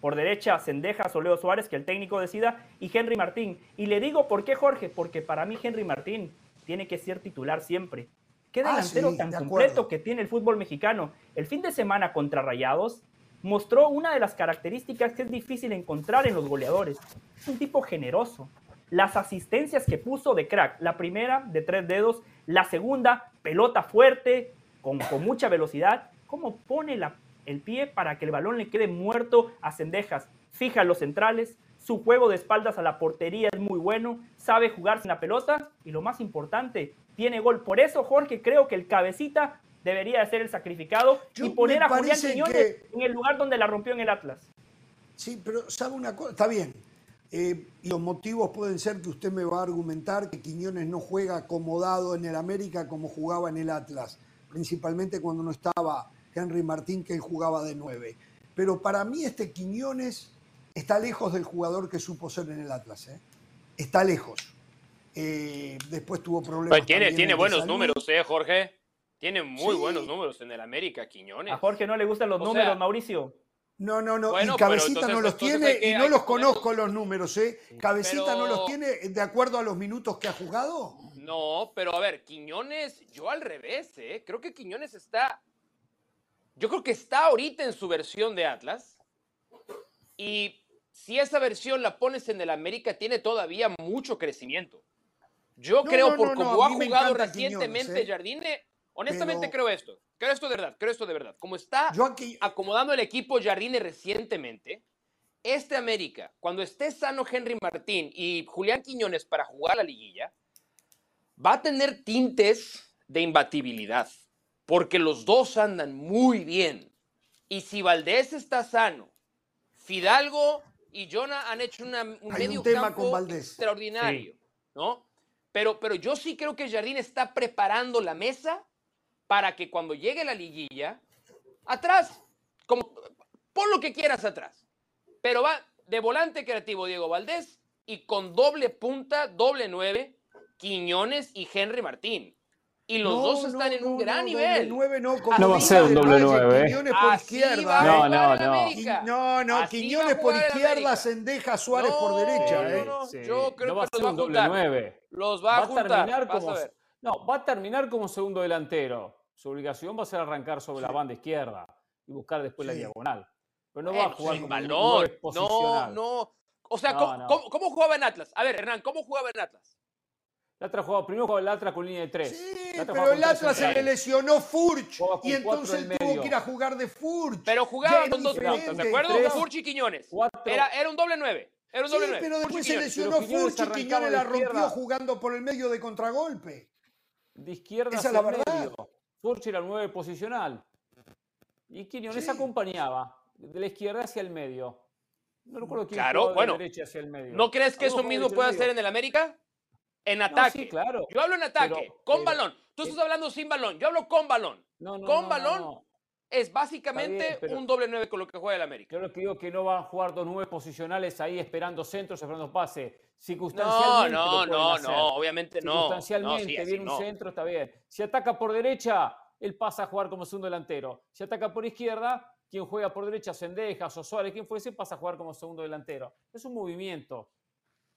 por derecha Cendejas o Leo Suárez, que el técnico decida, y Henry Martín. Y le digo por qué, Jorge, porque para mí Henry Martín tiene que ser titular siempre. Qué ah, delantero tan completo que tiene el fútbol mexicano. El fin de semana contra Rayados mostró una de las características que es difícil encontrar en los goleadores. Es un tipo generoso. Las asistencias que puso de crack, la primera de tres dedos, la segunda, pelota fuerte, con, mucha velocidad. ¿Cómo pone el pie para que el balón le quede muerto a Cendejas? Fija los centrales, su juego de espaldas a la portería es muy bueno, sabe jugar sin la pelota y lo más importante, tiene gol. Por eso, Jorge, creo que el cabecita debería ser el sacrificado y poner a Julián Quiñones en el lugar donde la rompió en el Atlas. Sí, pero sabe una cosa, está bien. Eh, los motivos pueden ser que usted me va a argumentar que Quiñones no juega acomodado en el América como jugaba en el Atlas, principalmente cuando no estaba Henry Martín, que él jugaba de nueve. Pero para mí este Quiñones está lejos del jugador que supo ser en el Atlas. ¿eh? Está lejos. Eh, después tuvo problemas. tiene tiene buenos números, ¿eh, Jorge? Tiene muy buenos números en el América, Quiñones. A Jorge no le gustan los números, Mauricio. No, no, no. y Cabecita no los tiene y no los conozco los números, ¿eh? Cabecita no los tiene de acuerdo a los minutos que ha jugado. No, pero a ver, Quiñones, yo al revés, ¿eh? Creo que Quiñones está. Yo creo que está ahorita en su versión de Atlas. Y si esa versión la pones en el América, tiene todavía mucho crecimiento. Yo creo, por cómo ha jugado recientemente ¿eh? Jardine, honestamente creo esto. Creo esto de verdad, creo esto de verdad. Como está acomodando el equipo Jardine recientemente, este América, cuando esté sano Henry Martín y Julián Quiñones para jugar la liguilla, va a tener tintes de imbatibilidad, porque los dos andan muy bien. Y si Valdés está sano, Fidalgo y Jonah han hecho un medio campo extraordinario, ¿no? Pero, pero yo sí creo que Jardín está preparando la mesa para que cuando llegue la liguilla, atrás, como, pon lo que quieras atrás. Pero va de volante creativo Diego Valdés y con doble punta, doble nueve, Quiñones y Henry Martín. Y los dos están en un gran nivel. no, no va a ser un doble nueve. Quiñones por izquierda. No, no, no. No, no, Quiñones por izquierda, Sendeja, Suárez por derecha. ¿eh? Yo creo que los va a juntar. Los va a, juntar. como, no, va a terminar como segundo delantero. Su obligación va a ser arrancar sobre la banda izquierda y buscar después la diagonal. Pero no va a jugar como balón. No, no. O sea, ¿cómo, jugaba en Atlas? A ver, Hernán, ¿cómo jugaba en Atlas? El Atlas jugaba, primero jugaba el Atlas con línea de tres. Sí, pero el Atlas se le lesionó Furch y entonces tuvo que ir a jugar de Furch. Pero jugaba con dos puntos, ¿de acuerdo? Furch y Quiñones. Era, era un doble nueve. Era un doble sí, pero después se lesionó Furch y Quiñones la rompió jugando por el medio de contragolpe. De izquierda Esa es la verdad. Medio. Furch era el nueve posicional. Y Quiñones acompañaba de la izquierda hacia el medio. No recuerdo quién claro, bueno, de derecha hacia el medio. ¿No crees que eso mismo puede hacer en el América? En ataque. claro. Yo hablo en ataque, con balón. Tú estás hablando sin balón. Yo hablo con balón. con balón es básicamente un doble nueve con lo que juega el América. Yo lo que digo que no van a jugar dos nueve posicionales ahí esperando centros, esperando pase. Circunstancialmente. No, no, no, no, obviamente no. Circunstancialmente, viene un centro, está bien. Si ataca por derecha, él pasa a jugar como segundo delantero. Si ataca por izquierda, quien juega por derecha, Sendejas o Suárez, quien fuese, pasa a jugar como segundo delantero. Es un movimiento.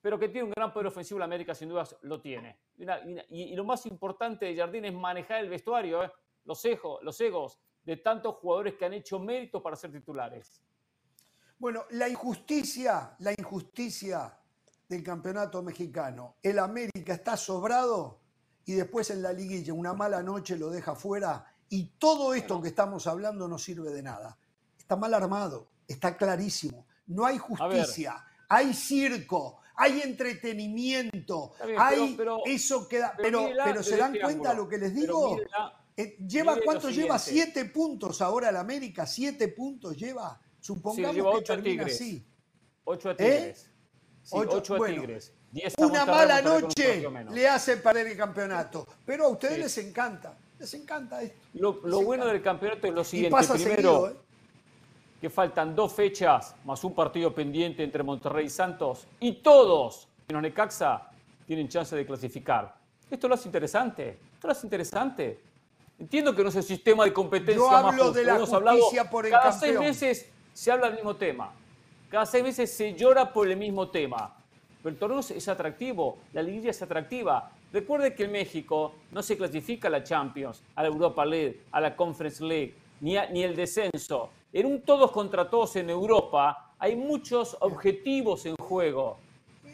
Pero que tiene un gran poder ofensivo la América, sin dudas lo tiene. Y, lo más importante de Jardín es manejar el vestuario, ¿eh? los, los egos de tantos jugadores que han hecho mérito para ser titulares. Bueno, la injusticia, la injusticia del campeonato mexicano. El América está sobrado y después en la liguilla una mala noche lo deja fuera y todo esto que estamos hablando no sirve de nada está mal armado, está clarísimo. No hay justicia, hay circo, hay entretenimiento, hay eso queda. Pero, pero, se dan cuenta lo que les digo. Eh, lleva cuánto lleva siete puntos ahora el América, siete puntos lleva. Supongamos que termina tigres. así. Ocho a Tigres. ¿Eh? ocho, a Tigres. una mala noche le hace perder el campeonato. Pero a ustedes les encanta. Les encanta esto. Lo, bueno del campeonato es lo siguiente. Primero, ¿eh? Que faltan dos fechas más un partido pendiente entre Monterrey y Santos y todos, menos Necaxa, tienen chance de clasificar. Esto lo hace interesante, esto lo hace interesante. Entiendo que no es el sistema de competencia Yo hablo de la justicia por el Cada seis meses se habla del mismo tema. Cada seis meses se llora por el mismo tema. Pero el torneo es atractivo, la liguilla es atractiva. Recuerde que en México no se clasifica a la Champions, a la Europa League, a la Conference League, ni, ni el descenso. En un todos contra todos en Europa hay muchos objetivos en juego.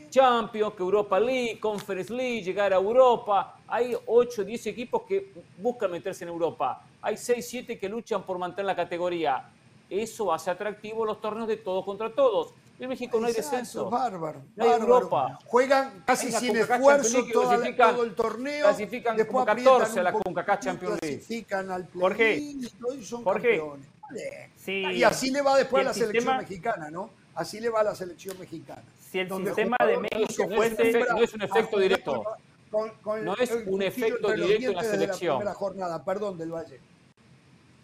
Champions, Europa League, Conference League, llegar a Europa. Hay 8, 10 equipos que buscan meterse en Europa. Hay 6, 7 que luchan por mantener la categoría. Eso hace atractivo los torneos de todos contra todos. En México no hay descenso. Bárbaro. No hay Europa. Juegan casi sin esfuerzo todo, el torneo. Clasifican como 14 a la CONCACAF Champions League. Clasifican al Jorge, Jorge, y así le va después a la selección mexicana, ¿no? Así le va a la selección mexicana. Si el sistema de México fuese... No es un efecto directo. no es un efecto directo en la selección. primera jornada, perdón, del Valle.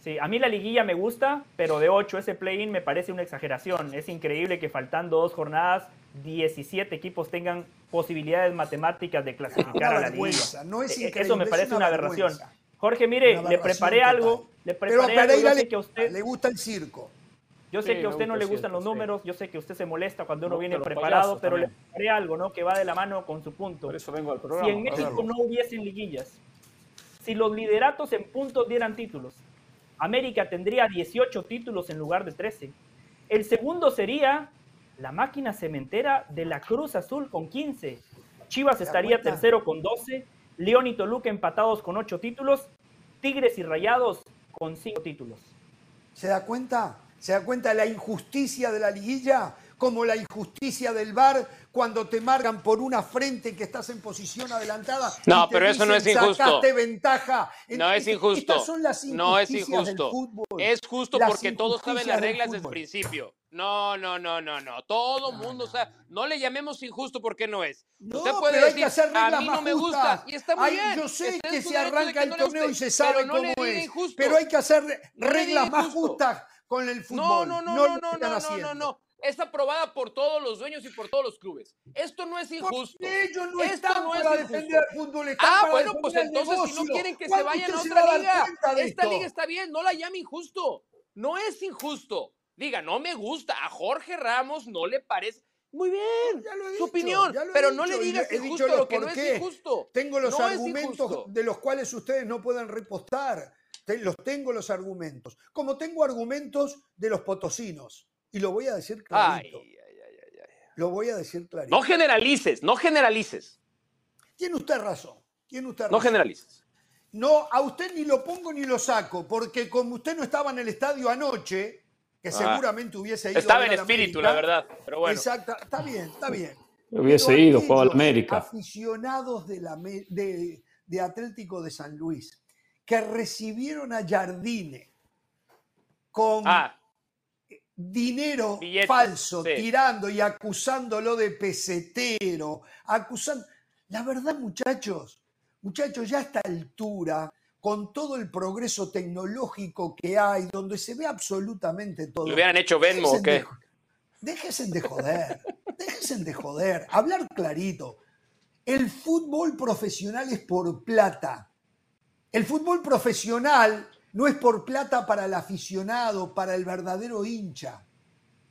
Sí, a mí la liguilla me gusta, pero de 8 ese play-in me parece una exageración. Es increíble que faltando dos jornadas, 17 equipos tengan posibilidades matemáticas de clasificar a la liguilla. No es e, Eso me parece una, aberración. Jorge, mire, le preparé algo. Le preparé Pero algo. le, que a usted le gusta el circo. Yo sé que a usted no le gustan los números, yo sé que usted se molesta cuando uno viene preparado, pero le preparé algo, ¿no? Que va de la mano con su punto. Por eso vengo al programa. Si en México no hubiesen liguillas, si los lideratos en puntos dieran títulos, América tendría 18 títulos en lugar de 13. El segundo sería la máquina cementera de la Cruz Azul con 15. Chivas estaría tercero con 12. León y Toluca empatados con 8 títulos. Tigres y Rayados con 5 títulos. ¿Se da cuenta? ¿Se da cuenta de la injusticia de la liguilla? Como la injusticia del VAR cuando te marcan por una frente que estás en posición adelantada. No, pero eso no es injusto. ventaja. No es injusto. no es injusto. Es justo porque todos saben las reglas desde el principio. No, no, no, no, no. Todo mundo, o sea, no le llamemos injusto porque no es. No, Usted puede decir, a mí no me gusta. Y está muy bien. Yo sé que se arranca el torneo y se sabe cómo es. Pero hay que hacer reglas más justas con el fútbol. No, no, no, no, no, no, no, no, no es aprobada por todos los dueños y por todos los clubes. Esto no es injusto. Ellos no Esto están no para es defender el fútbol. ah, bueno, pues entonces si no quieren que se vayan a otra liga, esta liga está bien, no la llame injusto. No es injusto. Diga, no me gusta. A Jorge Ramos no le parece. Muy bien, su opinión, pero no le digas injusto lo que no es injusto. Tengo los argumentos de los cuales ustedes no pueden repostar. Los tengo los argumentos. Como tengo argumentos de los potosinos y lo voy a decir clarito. lo voy a decir clarito. No generalices, no generalices. Tiene usted razón. Tiene usted No generalices. No, a usted ni lo pongo ni lo saco, porque como usted no estaba en el estadio anoche, que Ah. seguramente hubiese ido. a Estaba en espíritu, América, la verdad. Pero bueno. Exacto, está bien, está bien. Hubiese Pero ido, jugaba América. Aficionados de, la, de, de Atlético de San Luis que recibieron a Jardine con Ah, dinero Billetes, falso, sí. tirando y acusándolo de pesetero, acusando. La verdad, muchachos, muchachos, ya a esta altura, con todo el progreso tecnológico que hay, donde se ve absolutamente todo. ¿Le hubieran hecho Venmo o qué? Déjense de joder, [LAUGHS] déjense de joder, hablar clarito. El fútbol profesional es por plata. El fútbol profesional no es por plata para el aficionado, para el verdadero hincha.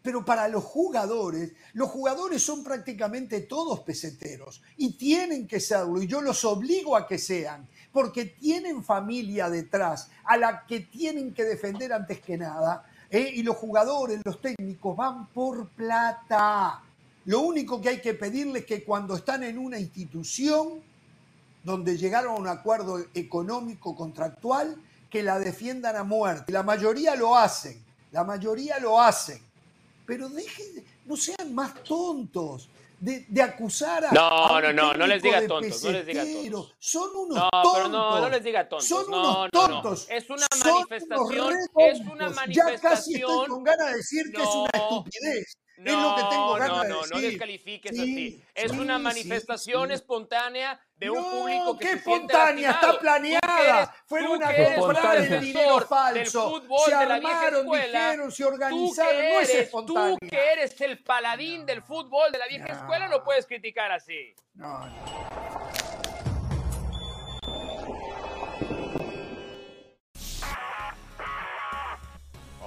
Pero para los jugadores, los jugadores son prácticamente todos peseteros y tienen que serlo y yo los obligo a que sean, porque tienen familia detrás a la que tienen que defender antes que nada. ¿eh? Y los jugadores, los técnicos van por plata. Lo único que hay que pedirles es que cuando están en una institución donde llegaron a un acuerdo económico contractual, que la defiendan a muerte. La mayoría lo hacen, la mayoría lo hacen. Pero dejen, no sean más tontos de, de acusar a. No, a no, no, no les diga tontos, no les diga tontos. Son unos No, tontos. pero no, no les diga tontos. Son no, unos no, no. tontos. Es una manifestación, es una tontos. Ya casi estoy manifestación. con ganas de decir que es una No, es lo que tengo ganas no, de no, decir. no descalifiques Sí, así. Es sí, una manifestación sí. espontánea de un público que qué se espontánea, está planeada. Tú que eres- Fueron tú a que eres comprar un el dinero falso. Del fútbol se de la armaron, escuela. dijeron, se organizaron. que, no es eres, espontánea. tú que eres el paladín del fútbol de la vieja escuela no puedes criticar así. No, no.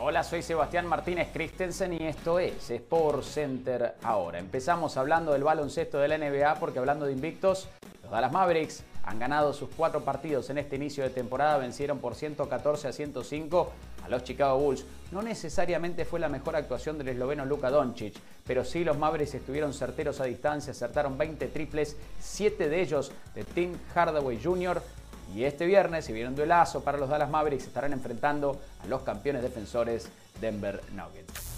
Hola, soy Sebastián Martínez Christensen y esto es Sport Center ahora. Empezamos hablando del baloncesto de la NBA porque hablando de invictos, los Dallas Mavericks han ganado sus cuatro partidos en este inicio de temporada, vencieron por 114 a 105 a los Chicago Bulls. No necesariamente fue la mejor actuación del esloveno Luka Doncic, pero sí los Mavericks estuvieron certeros a distancia, acertaron 20 triples, 7 de ellos de Tim Hardaway Jr., y este viernes, si viene un duelazo para los Dallas Mavericks, estarán enfrentando a los campeones defensores Denver Nuggets.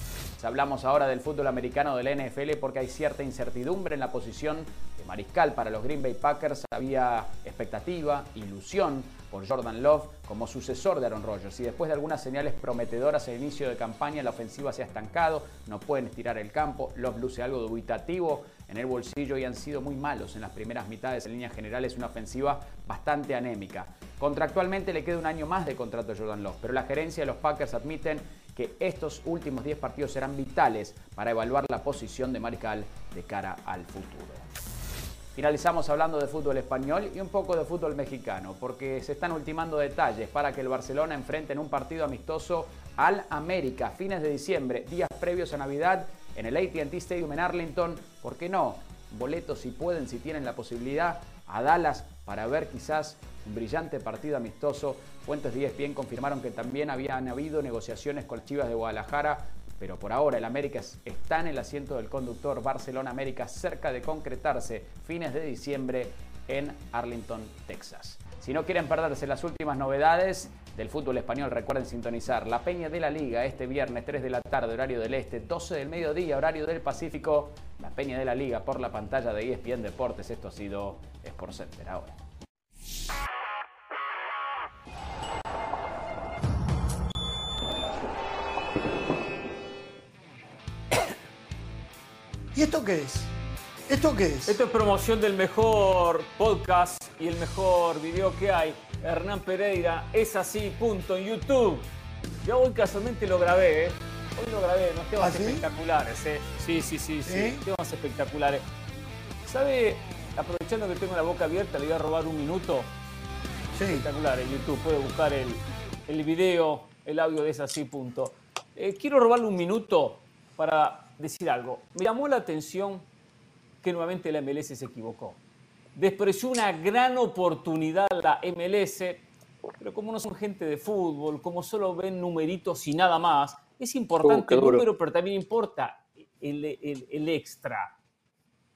Hablamos ahora del fútbol americano de la NFL porque hay cierta incertidumbre en la posición de mariscal para los Green Bay Packers. Había expectativa, ilusión por Jordan Love como sucesor de Aaron Rodgers. Y después de algunas señales prometedoras al inicio de campaña, la ofensiva se ha estancado, no pueden estirar el campo. Love luce algo dubitativo en el bolsillo y han sido muy malos en las primeras mitades. En líneas generales, una ofensiva bastante anémica. Contractualmente le queda un año más de contrato a Jordan Love, pero la gerencia de los Packers admiten que estos últimos 10 partidos serán vitales para evaluar la posición de mariscal de cara al futuro. Finalizamos hablando de fútbol español y un poco de fútbol mexicano, porque se están ultimando detalles para que el Barcelona enfrente en un partido amistoso al América fines de diciembre, días previos a Navidad, en el ATT Stadium en Arlington. ¿Por qué no? Boletos si pueden, si tienen la posibilidad, a Dallas para ver quizás un brillante partido amistoso. Fuentes de ESPN confirmaron que también habían habido negociaciones con Chivas de Guadalajara pero por ahora el América está en el asiento del conductor Barcelona-América cerca de concretarse fines de diciembre en Arlington, Texas. Si no quieren perderse las últimas novedades del fútbol español, recuerden sintonizar La Peña de la Liga este viernes 3 de la tarde, horario del Este, 12 del mediodía, horario del Pacífico. La Peña de la Liga por la pantalla de ESPN Deportes. Esto ha sido Sport Center ahora. ¿Y esto qué es? ¿Esto qué es? Esto es promoción del mejor podcast y el mejor video que hay. Hernán Pereira, es así, punto, en YouTube. Yo hoy casualmente lo grabé, ¿eh? Hoy lo grabé, unos temas ¿Ah, sí? espectaculares, ¿eh? Sí, sí, sí, sí, ¿Eh? temas espectaculares. ¿Sabe? Aprovechando que tengo la boca abierta, le voy a robar un minuto. Sí. Espectacular en YouTube, puede buscar el, el video, el audio de es así, punto. Eh, quiero robarle un minuto para decir algo. Me llamó la atención que nuevamente la MLS se equivocó. Despreció una gran oportunidad la MLS, pero como no son gente de fútbol, como solo ven numeritos y nada más, es importante el número, pero también importa el, extra,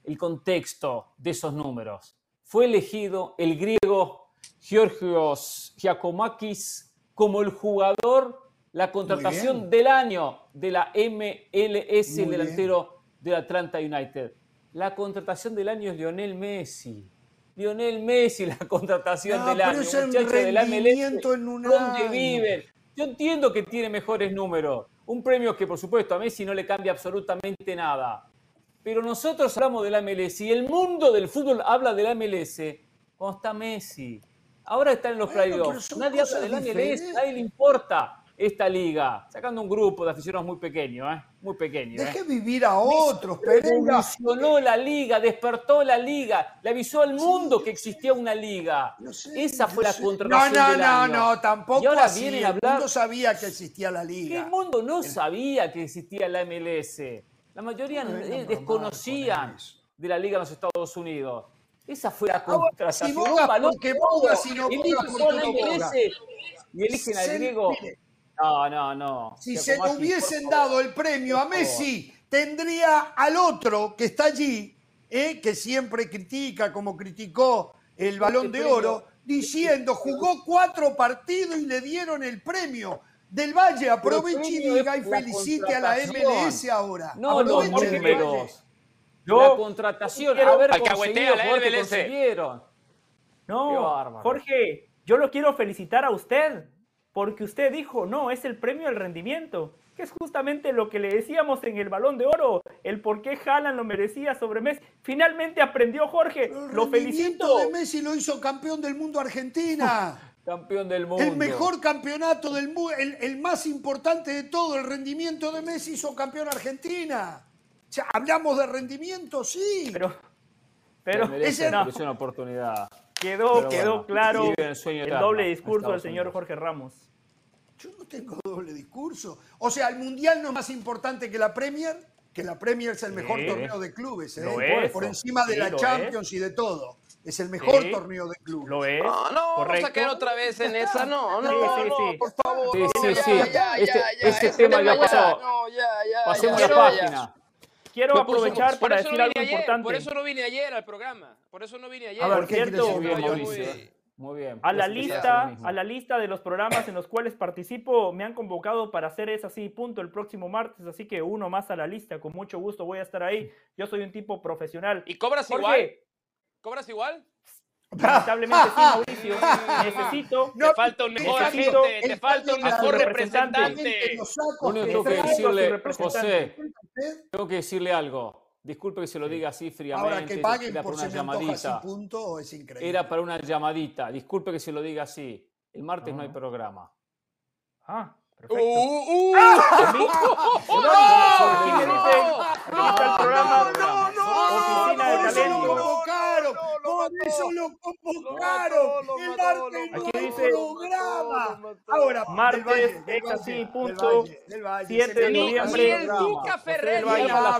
el contexto de esos números. Fue elegido el griego Georgios Giacomakis como el jugador, la contratación del año de la MLS, el delantero del Atlanta United. La contratación del año es Lionel Messi. Lionel Messi, la [LAUGHS] contratación del año. Muchacho de la MLS, ¿dónde viven? Yo entiendo que tiene mejores números. Un premio que, por supuesto, a Messi no le cambia absolutamente nada. Pero nosotros hablamos de la MLS y el mundo del fútbol habla de la MLS cuando está Messi. Ahora está en los playoffs. Nadie habla de la MLS, nadie le importa esta liga, sacando un grupo de aficionados muy pequeño, ¿eh? muy pequeño. Deje ¿eh? vivir a otros, Pereira. Revolucionó la liga, despertó la liga, le avisó al mundo que existía una liga. Esa fue la contratación No, no, del no, año. no, tampoco y ahora así. vienen El a hablar... mundo sabía que existía la liga. El mundo no sabía que existía la MLS. La mayoría No, no, no, desconocían de la liga en los Estados Unidos. Esa fue la contratación. si boga porque boga, si no boga porque no boga. Y eligen al griego. mire, No, no, no. Si se le hubiesen dado el premio a. Messi, tendría al otro que está allí, eh, que siempre critica como criticó el balón de oro, diciendo jugó cuatro partidos y le dieron el premio. Del Valle, aproveche y diga y felicite a la. MLS ahora. No los del números. La contratación, Alcahuetea conseguido la MLS. No, bárbaro. Jorge, yo lo quiero felicitar a usted, porque usted dijo, no, es el premio al rendimiento, que es justamente lo que le decíamos en el Balón de Oro, el por qué Haaland lo merecía sobre Messi. Finalmente aprendió Jorge, El lo rendimiento felicito. de Messi lo hizo campeón del mundo Argentina. [LAUGHS] Campeón del mundo. El mejor campeonato del mundo, el, el más importante de todo, el rendimiento de Messi hizo campeón Argentina. O sea, hablamos de rendimiento, sí. Pero, pero merece, ese- no, merece una oportunidad. Quedó, pero quedó bueno, claro el sueño el eterno doble discurso del señor Unidos. Jorge Ramos. Yo no tengo doble discurso. O sea, el Mundial no es más importante que la Premier, que la Premier es el mejor Sí. torneo de clubes, ¿eh? Por, es. por encima de Sí, la Champions y de todo. Es el mejor Sí. torneo de clubes. Lo es. No, no, vamos correcto. a caer otra vez en esa, no, no, Sí, sí, no, sí. por favor. Sí, no, sí, ya, sí. ya, Este- ya, ya, este tema ya pasó. No, ya, ya, Pasemos ya, la página. Quiero Por eso- aprovechar por para decir no algo ayer, importante. Por eso no vine ayer al programa. Por eso no vine ayer. A ver, ¿Por qué quieres cierto, decir Muy bien, yo- Mauricio. muy- Muy bien. A la Pues, lista, a la lista de los programas en los cuales participo, me han convocado para hacer es así, punto, el próximo martes, así que uno más a la lista, con mucho gusto voy a estar ahí. Yo soy un tipo profesional. ¿Y cobras Jorge, igual? ¿Cobras igual? Lamentablemente sí, [LAUGHS] Mauricio. Necesito. No, te falta un mejor necesito agente, te falta un mejor representante. Lo único que decirle. José, usted, tengo que decirle algo. Disculpe que se lo diga así fríamente. Ahora que paguen era por una se llamadita. punto, es increíble. Era para una llamadita. Disculpe que se lo diga así. El martes no hay Ah. programa. Ah, Uh, perfecto. uh, no, no, eso lo convocaron, lo convocaron. El martes no Aquí hay dice- programa. Ahora, Martes, es así, punto, del Valle, del Valle, 7 se de Ni, noviembre. el. Tuca Ferretti,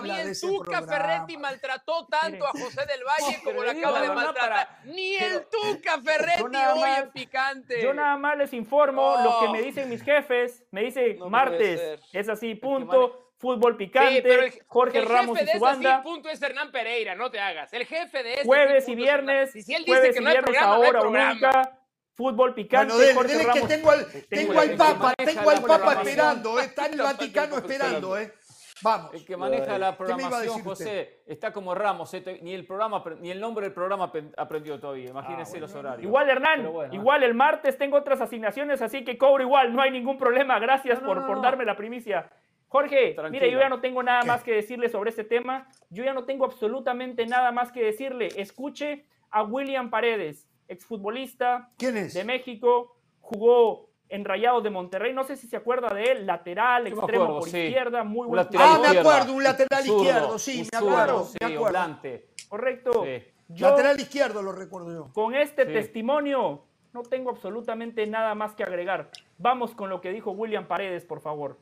ni el Tuca. Ferretti maltrató tanto a José del Valle como lo acaba de maltratar. para- Ni el Tuca Ferretti Yo nada hoy más- en picante. Yo nada más les informo lo que me dicen mis jefes. Me dice No puede martes, es así, punto. Fútbol Sí, picante, pero el, Jorge el Ramos jefe y su ese banda. sí, punto es Hernán Pereira, no te hagas. El jefe de ese Jueves sí, y viernes, Si, si él dice jueves que y no hay viernes programa, no hay ahora o programa. nunca. Fútbol picante, Bueno, dele, Jorge dele que Ramos. tengo al, Tengo al que Papa, tengo al Papa esperando, eh, está en el Vaticano esperando, ¿eh? Vamos. El que maneja la ¿Qué me iba a programación, decir usted? José, está como Ramos. eh, Ni el, programa, ni el nombre del programa aprendió todavía. Imagínense los horarios. Igual Hernán, bueno, igual el martes tengo otras asignaciones, así que cobro igual, no hay ningún problema. Gracias No, por, no, por no. darme la primicia. Jorge, Tranquilo. mire, yo ya no tengo nada ¿Qué? más que [LAUGHS] decirle sobre este tema. Yo ya no tengo absolutamente nada más que decirle. Escuche a William Paredes, exfutbolista ¿Quién es? de México, jugó en Rayados de Monterrey. No sé si se acuerda de él, lateral, extremo acuerdo, por sí. izquierda, muy buen lateral Ah, me acuerdo, un lateral izquierdo, sí, me acuerdo, sí, me acuerdo. volante. Correcto. Sí. Yo- Lateral izquierdo lo recuerdo yo. Con este Sí. testimonio no tengo absolutamente nada más que agregar. Vamos con lo que dijo William Paredes, por favor.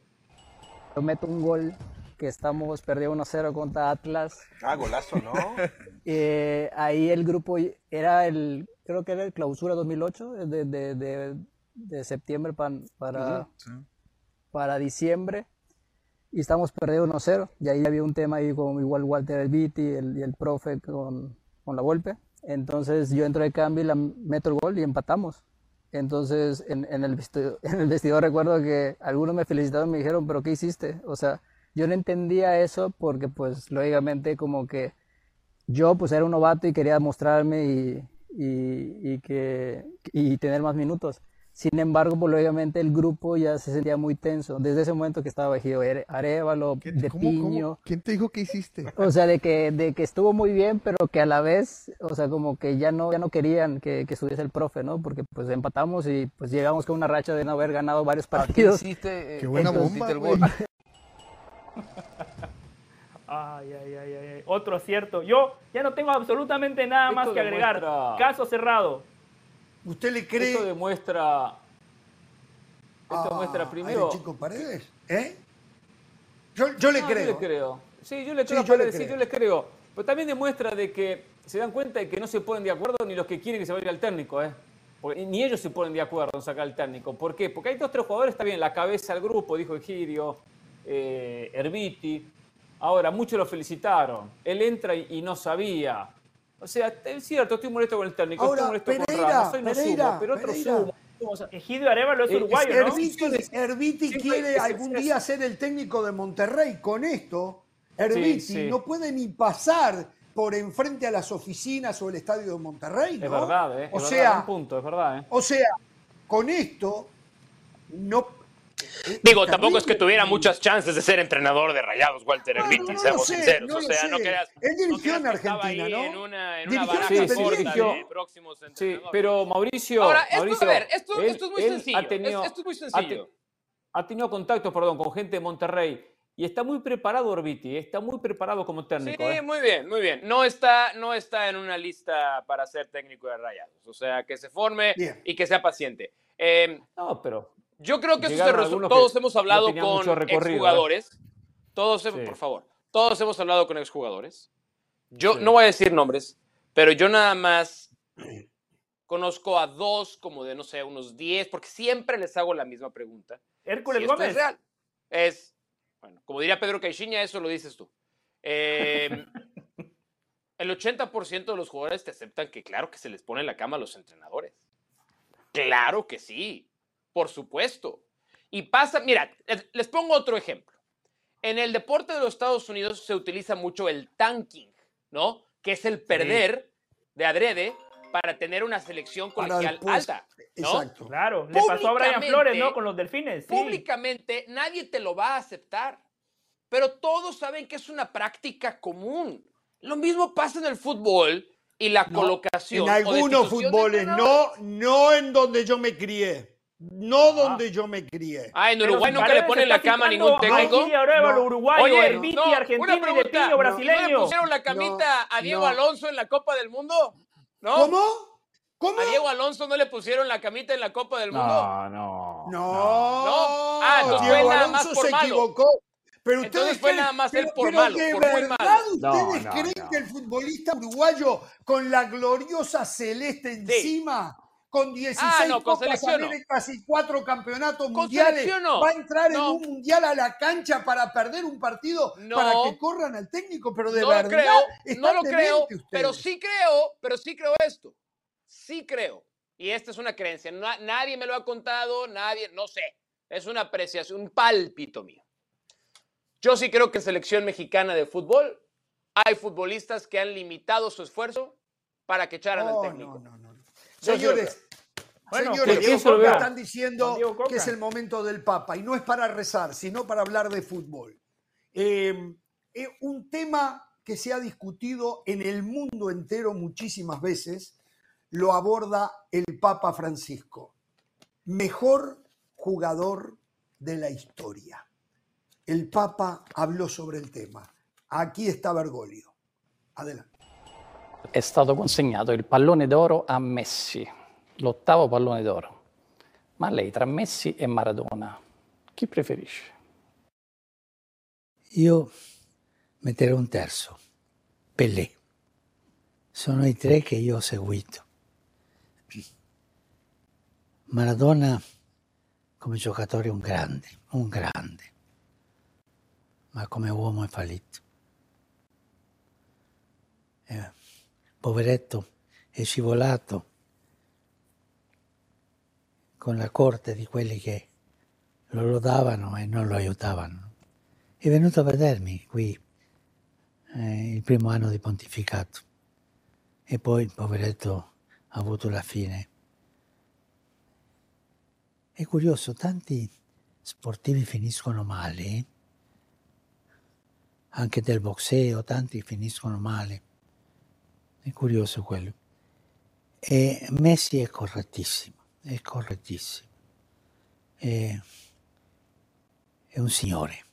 Yo meto un gol que estamos perdiendo 1-0 contra Atlas. Ah, golazo, ¿no? [LAUGHS] Eh, ahí el grupo era el, creo que era el clausura 2008, de, de, de, de septiembre para, para diciembre. y estamos perdiendo 1-0. Y ahí había un tema ahí con igual Walter Elviti y el profe con, con la golpe. Entonces yo entro de cambio y la meto el gol y empatamos. Entonces en, en, el vestidor, [LAUGHS] en el vestidor recuerdo que algunos me felicitaron y me dijeron, pero ¿qué hiciste? O sea, yo no entendía eso porque pues lógicamente como que yo pues era un novato y quería mostrarme y, y que, y tener más minutos. Sin embargo, pues, lógicamente el grupo ya se sentía muy tenso. Desde ese momento que estaba Ejido Arevalo, de Piño. ¿Quién te dijo que hiciste? O sea, de que, de que estuvo muy bien, pero que a la vez, o sea, como que ya no, ya no querían que, que estuviese el profe, ¿no? Porque pues empatamos y pues llegamos con una racha de no haber ganado varios partidos. Hiciste, Qué buena bomba, el [LAUGHS] Ay, ay, ay, ay, Otro acierto. Yo ya no tengo absolutamente nada más que agregar. Caso cerrado. ¿Usted le cree? Esto demuestra. Esto demuestra primero. Chico Paredes? ¿Eh? Yo, yo le creo. Yo le creo. Sí, yo le creo. Sí, yo, le creo. yo le creo. Pero también demuestra de que se dan cuenta de que no se ponen de acuerdo ni los que quieren que se vaya al técnico, ¿eh? Porque ni ellos se ponen de acuerdo en sacar al técnico. ¿Por qué? Porque hay dos tres jugadores, está bien, la cabeza del grupo, dijo Egidio, eh, Herbiti. Ahora, muchos lo felicitaron. Él entra y, no sabía. O sea, es cierto, estoy molesto con el técnico, estoy molesto con Ramos, soy no sumo, pero otro sumo. Egidio Arevalo es eh, uruguayo, ¿no? Herbiti, quiere algún día ser el técnico de Monterrey. Con esto, Herbiti no puede ni pasar por enfrente a las oficinas o el estadio de Monterrey, ¿no? Es verdad, ¿eh? O sea, punto, es verdad, ¿eh? O sea, con esto no Digo, tampoco es que tuviera muchas chances de ser entrenador de Rayados, Walter Erviti, seamos sinceros. o sea, no creas. Él dirigió en Argentina, ¿no? En una, en una sí, sí, próximos Sí, pero Mauricio. Ahora, esto, Mauricio, a ver, esto, esto, es muy sencillo. Ha tenido, esto es muy sencillo. Ha, tenido contactos, perdón, con gente de Monterrey. Y está muy preparado Orbiti, está muy preparado como técnico. Sí, ¿eh? muy bien, muy bien. No está, no está en una lista para ser técnico de Rayados. O sea, que se forme y que sea paciente. Eh, no, pero yo creo que todos hemos hablado con ¿eh? exjugadores. Todos hemos, por favor, todos hemos hablado con exjugadores. Yo no voy a decir nombres, pero yo nada más [CLEARS THROAT] conozco a dos como de, no sé, unos diez, porque siempre les hago la misma pregunta. Hércules Gómez. Es real. Es, bueno, como diría Pedro Caixinha, eso lo dices tú. Em, [LAUGHS] el 80% de los jugadores te aceptan que claro que se les pone la cama a los entrenadores. Claro que sí. Por supuesto. Y pasa, mira, les pongo otro ejemplo. En el deporte de los Estados Unidos se utiliza mucho el tanking, ¿no? Que es el perder de adrede para tener una selección colegial alta. ¿no? Exacto. Claro, le pasó a Brian Flores, ¿no? Con los delfines. Públicamente nadie te lo va a aceptar, pero todos saben que es una práctica común. Lo mismo pasa en el fútbol y la colocación. En algunos fútboles, no, no en donde yo me crié. No ah. donde yo me crié. Ah, en Uruguay nunca le ponen la cama a ningún técnico. No, uruguayo, Oye, no, una pregunta, de brasileño. ¿No le pusieron la camita a Diego Alonso en la Copa del Mundo? ¿No? ¿Cómo? ¿Cómo? ¿A Diego Alonso no le pusieron la camita en la Copa del Mundo? No, no. No. ¿No? Ah, entonces Diego fue nada más por se malo. equivocó. Pero ustedes entonces fue nada más él por malo, de por verdad muy malo. ¿Ustedes creen que el futbolista uruguayo con la gloriosa celeste encima con 16 ah, no, Copas y cuatro campeonatos mundiales, va a entrar en un mundial a la cancha para perder un partido para que corran al técnico, pero de verdad. Lo creo, no lo creo, pero sí creo, pero sí creo esto. Sí creo. Y esta es una creencia. nadie me lo ha contado, nadie, no sé. Es una apreciación, un pálpito mío. Yo sí creo que en selección mexicana de fútbol hay futbolistas que han limitado su esfuerzo para que echaran al técnico. No, no, no. Señores, señores, están diciendo que es el momento del Papa y no es para rezar, sino para hablar de fútbol. Em, eh, un tema que se ha discutido en el mundo entero muchísimas veces, lo aborda el Papa Francisco. Mejor jugador de la historia. El Papa habló sobre el tema. Aquí está Bergoglio. Adelante. È stato consegnato il pallone d'oro a Messi, l'ottavo pallone d'oro. Ma lei tra Messi e Maradona, chi preferisce? Io metterei un terzo, Pelé. Sono i tre che io ho seguito. Maradona come giocatore un grande, un grande. ma come uomo è fallito. Eh, poveretto, è scivolato con la corte di quelli che lo lodavano e non lo aiutavano. È venuto a vedermi qui eh, il primo anno di pontificato e poi il poveretto ha avuto la fine. È curioso, tanti sportivi finiscono male, anche del boxeo, tanti finiscono male. È curioso quello. E Messi è correttissimo, è correttissimo. È, è un signore.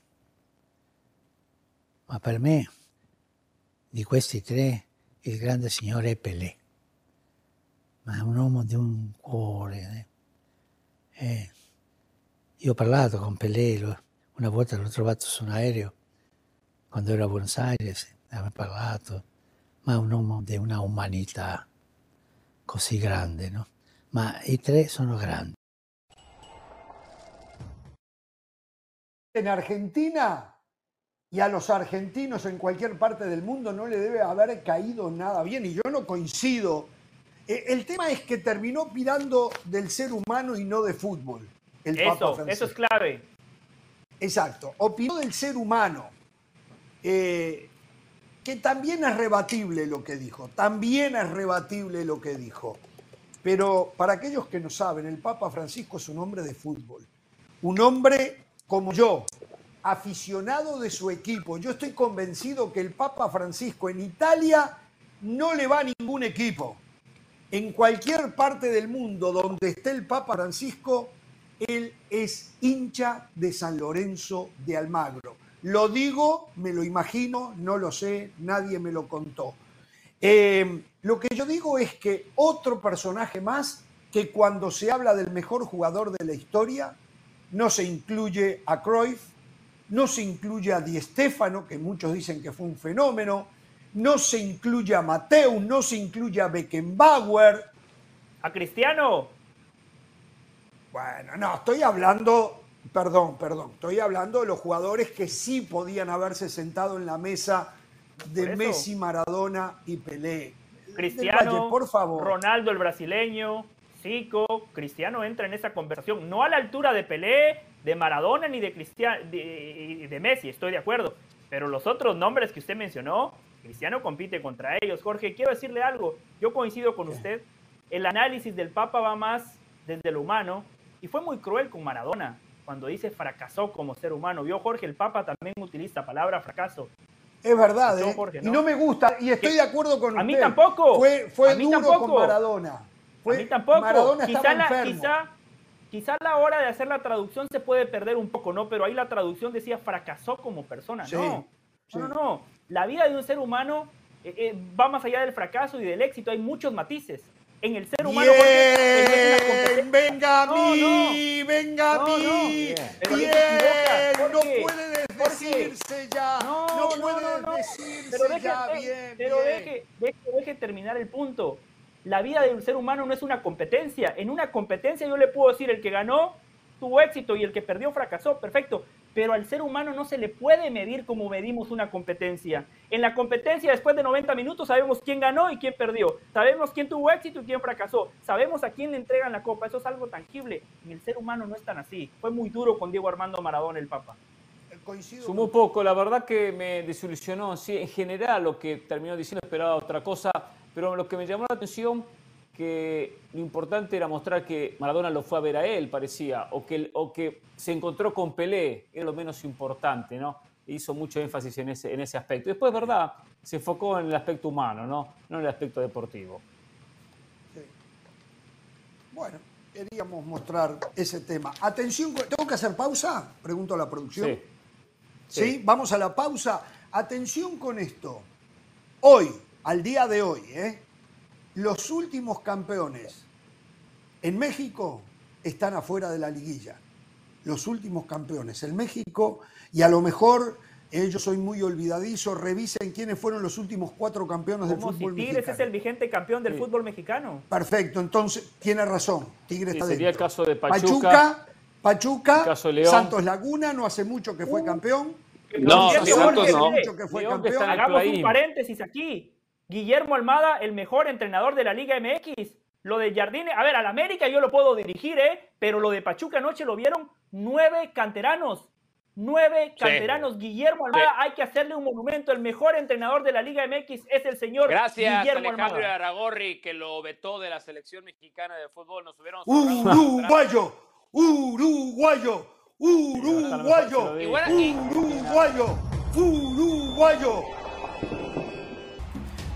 Ma per me, di questi tre, il grande signore è Pelé. Ma è un uomo di un cuore. Eh? Eh, io ho parlato con Pelé, una volta l'ho trovato su un aereo, quando ero a Buenos Aires, abbiamo parlato, ma è un uomo di una umanità così grande, no? Ma i tre sono grandi. En Argentina y a los argentinos en cualquier parte del mundo no le debe haber caído nada bien y yo no coincido. Eh, El tema es que terminó pirando del ser humano y no de fútbol. El Papa Eso, Francisco. eso es clave. Exacto, opinó del ser humano, eh, que también es rebatible lo que dijo, también es rebatible lo que dijo. Pero para aquellos que no saben, el Papa Francisco es un hombre de fútbol, un hombre como yo, aficionado de su equipo. Yo estoy convencido que el Papa Francisco en Italia no le va a ningún equipo. En cualquier parte del mundo donde esté el Papa Francisco, él es hincha de San Lorenzo de Almagro. Lo digo, me lo imagino, no lo sé, nadie me lo contó. Eh, lo que yo digo es que otro personaje más que cuando se habla del mejor jugador de la historia, no se incluye a Cruyff, no se incluye a Di Stéfano, que muchos dicen que fue un fenómeno, no se incluye a Mateus, no se incluye a Beckenbauer. ¿A Cristiano? Bueno, no, estoy hablando, perdón, perdón, estoy hablando de los jugadores que sí podían haberse sentado en la mesa de. Messi, Maradona y Pelé. Cristiano, Valle, por favor. Ronaldo el brasileño, Zico, Cristiano entra en esa conversación, no a la altura de Pelé, de Maradona ni de Cristiano de, de Messi, estoy de acuerdo, pero los otros nombres que usted mencionó, Cristiano compite contra ellos. Jorge, quiero decirle algo, yo coincido con usted, el análisis del Papa va más desde lo humano y fue muy cruel con Maradona cuando dice fracasó como ser humano. Vio Jorge, el Papa también utiliza la palabra fracaso. Es verdad, No, ¿eh? Jorge, Y no. no me gusta, y estoy de acuerdo con a usted. mí tampoco. Fue, fue A mí duro tampoco. con Maradona. Fue, a mí tampoco. Maradona quizá, estaba la, enfermo. quizá, quizá a la hora de hacer la traducción se puede perder un poco, ¿no? Pero ahí la traducción decía fracasó como persona. Sí, no. sí. no, no, no. La vida de un ser humano eh, eh, va más allá del fracaso y del éxito. Hay muchos matices. En el ser humano, Jorge, eh, no es una competencia. Bien, venga a No, mí, venga a no. mí. Bien, no puede decirse ya. No, puede no, no. decirse Pero deje, ya. de- Bien, pero bien. deje, deje, deje terminar el punto. La vida del ser humano no es una competencia. En una competencia yo le puedo decir el que ganó tuvo éxito y el que perdió fracasó, perfecto. Pero al ser humano no se le puede medir como medimos una competencia. En la competencia, después de 90 minutos, sabemos quién ganó y quién perdió. Sabemos quién tuvo éxito y quién fracasó. Sabemos a quién le entregan la copa. Eso es algo tangible. En el ser humano no es tan así. Fue muy duro con Diego Armando Maradona, el Papa. Coincido Sumó poco, la verdad que me desilusionó. Sí, en general lo que terminó diciendo esperaba otra cosa, pero lo que me llamó la atención que lo importante era mostrar que Maradona lo fue a ver a él, parecía, o que, o que se encontró con Pelé, era lo menos importante, ¿no? Hizo mucho énfasis en ese, en ese aspecto. Después, verdad, se enfocó en el aspecto humano, ¿no? No en el aspecto deportivo. Bueno, queríamos mostrar ese tema. Atención, ¿tengo que hacer pausa? Pregunto a la producción. Sí. ¿Sí? Vamos a la pausa. Atención con esto. Hoy, al día de hoy, ¿eh? Los últimos campeones en México están afuera de la liguilla. Los últimos campeones en México y a lo mejor eh, yo soy muy olvidadizo, revisen quiénes fueron los últimos cuatro campeones del Como si fútbol Tigres mexicano. es el vigente campeón del Sí. fútbol mexicano. Perfecto, entonces tiene razón. Tigre Sí, está sería el caso de Pachuca. Pachuca, Pachuca, El caso de León. Santos Laguna, no hace mucho que Uh. fue campeón. No, Santos no. Que fue Hagamos un paréntesis aquí. Guillermo Almada, el mejor entrenador de la Liga MX. Lo de Jardine, a ver, al América yo lo puedo dirigir, ¿eh? Pero lo de Pachuca anoche lo vieron nueve canteranos. Nueve canteranos. Guillermo Almada, hay que hacerle un monumento. El mejor entrenador de la Liga MX es el señor Gracias, Guillermo Alejandro Aragorri, que lo vetó de la selección mexicana de fútbol. Nos hubiéramos Uruguayo, Uruguayo, Uruguayo, Uruguayo, Uruguayo.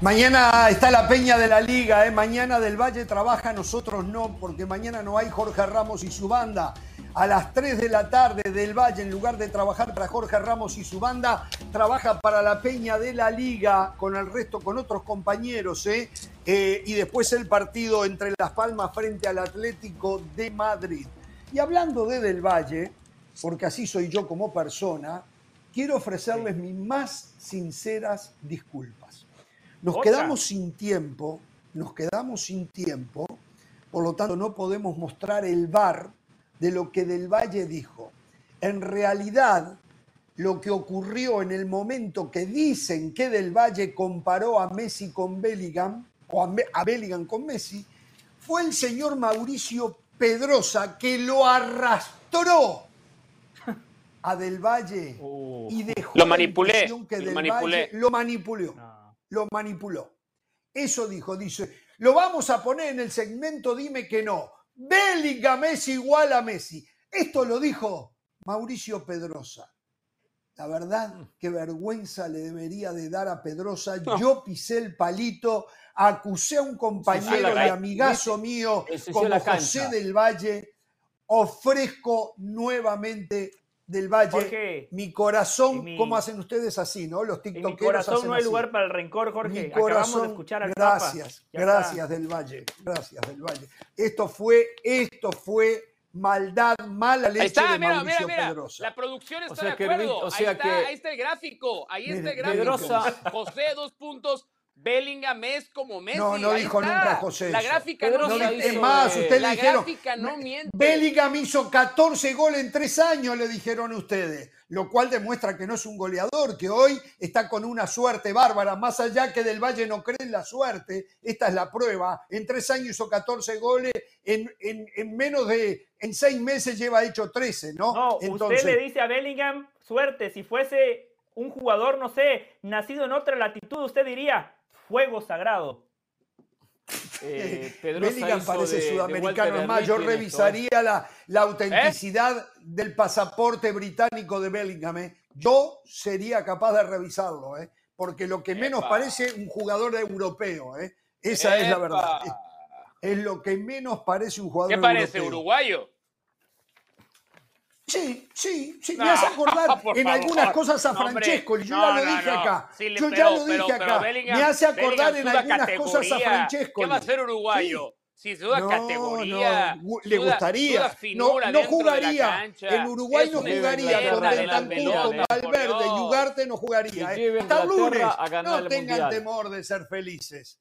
Mañana está la peña de la liga, ¿eh? mañana del Valle trabaja, nosotros no, porque mañana no hay Jorge Ramos y su banda. A las 3 de la tarde del Valle, en lugar de trabajar para Jorge Ramos y su banda, trabaja para la peña de la liga con el resto, con otros compañeros. ¿eh? Eh, y después el partido entre Las Palmas frente al Atlético de Madrid. Y hablando de Del Valle, porque así soy yo como persona, quiero ofrecerles mis más sinceras disculpas. Nos quedamos sin tiempo, nos quedamos sin tiempo, por lo tanto no podemos mostrar el bar de lo que Del Valle dijo. En realidad, lo que ocurrió en el momento que dicen que Del Valle comparó a Messi con Bellingham, o a Bellingham con Messi, fue el señor Mauricio Pedrosa que lo arrastró a Del Valle uh. y dejó lo manipulé, que lo manipulé. lo manipuló lo manipuló. Eso dijo, dice, lo vamos a poner en el segmento Dime que no. Bellingham Messi igual a Messi. Esto lo dijo Mauricio Pedrosa. La verdad, mm. qué vergüenza le debería de dar a Pedrosa. Yo pisé el palito, acusé a un compañero y amigazo mío como José del Valle. Ofrezco nuevamente del Valle. mi corazón, ¿cómo hacen ustedes así, no? Los tiktokeros Mi corazón no hay lugar para el rencor, Jorge. Acabamos de escuchar al Gracias, gracias del Valle, gracias del Valle. Esto fue, esto fue maldad, mala leche ahí está, de mira, Mauricio mira, mira. La producción está de acuerdo. ahí, está, ahí está el gráfico, ahí está el gráfico. Pedrosa. José, dos puntos. Bellingham es como Messi. No, no dijo nunca José. La gráfica no, miente. Es más, ustedes la dijeron. gráfica no miente. Bellingham hizo 14 goles en tres años, le dijeron ustedes. Lo cual demuestra que no es un goleador, que hoy está con una suerte bárbara. Más allá que del Valle no cree en la suerte, esta es la prueba. En tres años hizo 14 goles, en, en, menos de. En seis meses lleva hecho 13, ¿no? No, usted le dice a Bellingham suerte. Si fuese un jugador, no sé, nacido en otra latitud, usted diría fuego sagrado. [LAUGHS] Eh, Bellingham parece sudamericano. es más, yo ¿eh? revisaría la, la, autenticidad del pasaporte británico de Bellingham. ¿eh? Yo sería capaz de revisarlo, ¿eh? porque lo que menos parece un jugador europeo. ¿eh? Esa es la verdad. Es, lo que menos parece un jugador europeo. ¿Qué parece, uruguayo? Sí, sí, sí, me hace acordar [LAUGHS] en algunas cosas a Francesco, yo ya lo dije acá. yo ya lo dije acá. me hace acordar en algunas cosas a Francesco. ¿Qué va a ser uruguayo? Si duda categoría, le gustaría. no, no jugaría. En Uruguay no jugaría con Bentancur, con Valverde, y Ugarte no jugaría. ¿eh? Hasta lunes. No tengan temor de ser felices.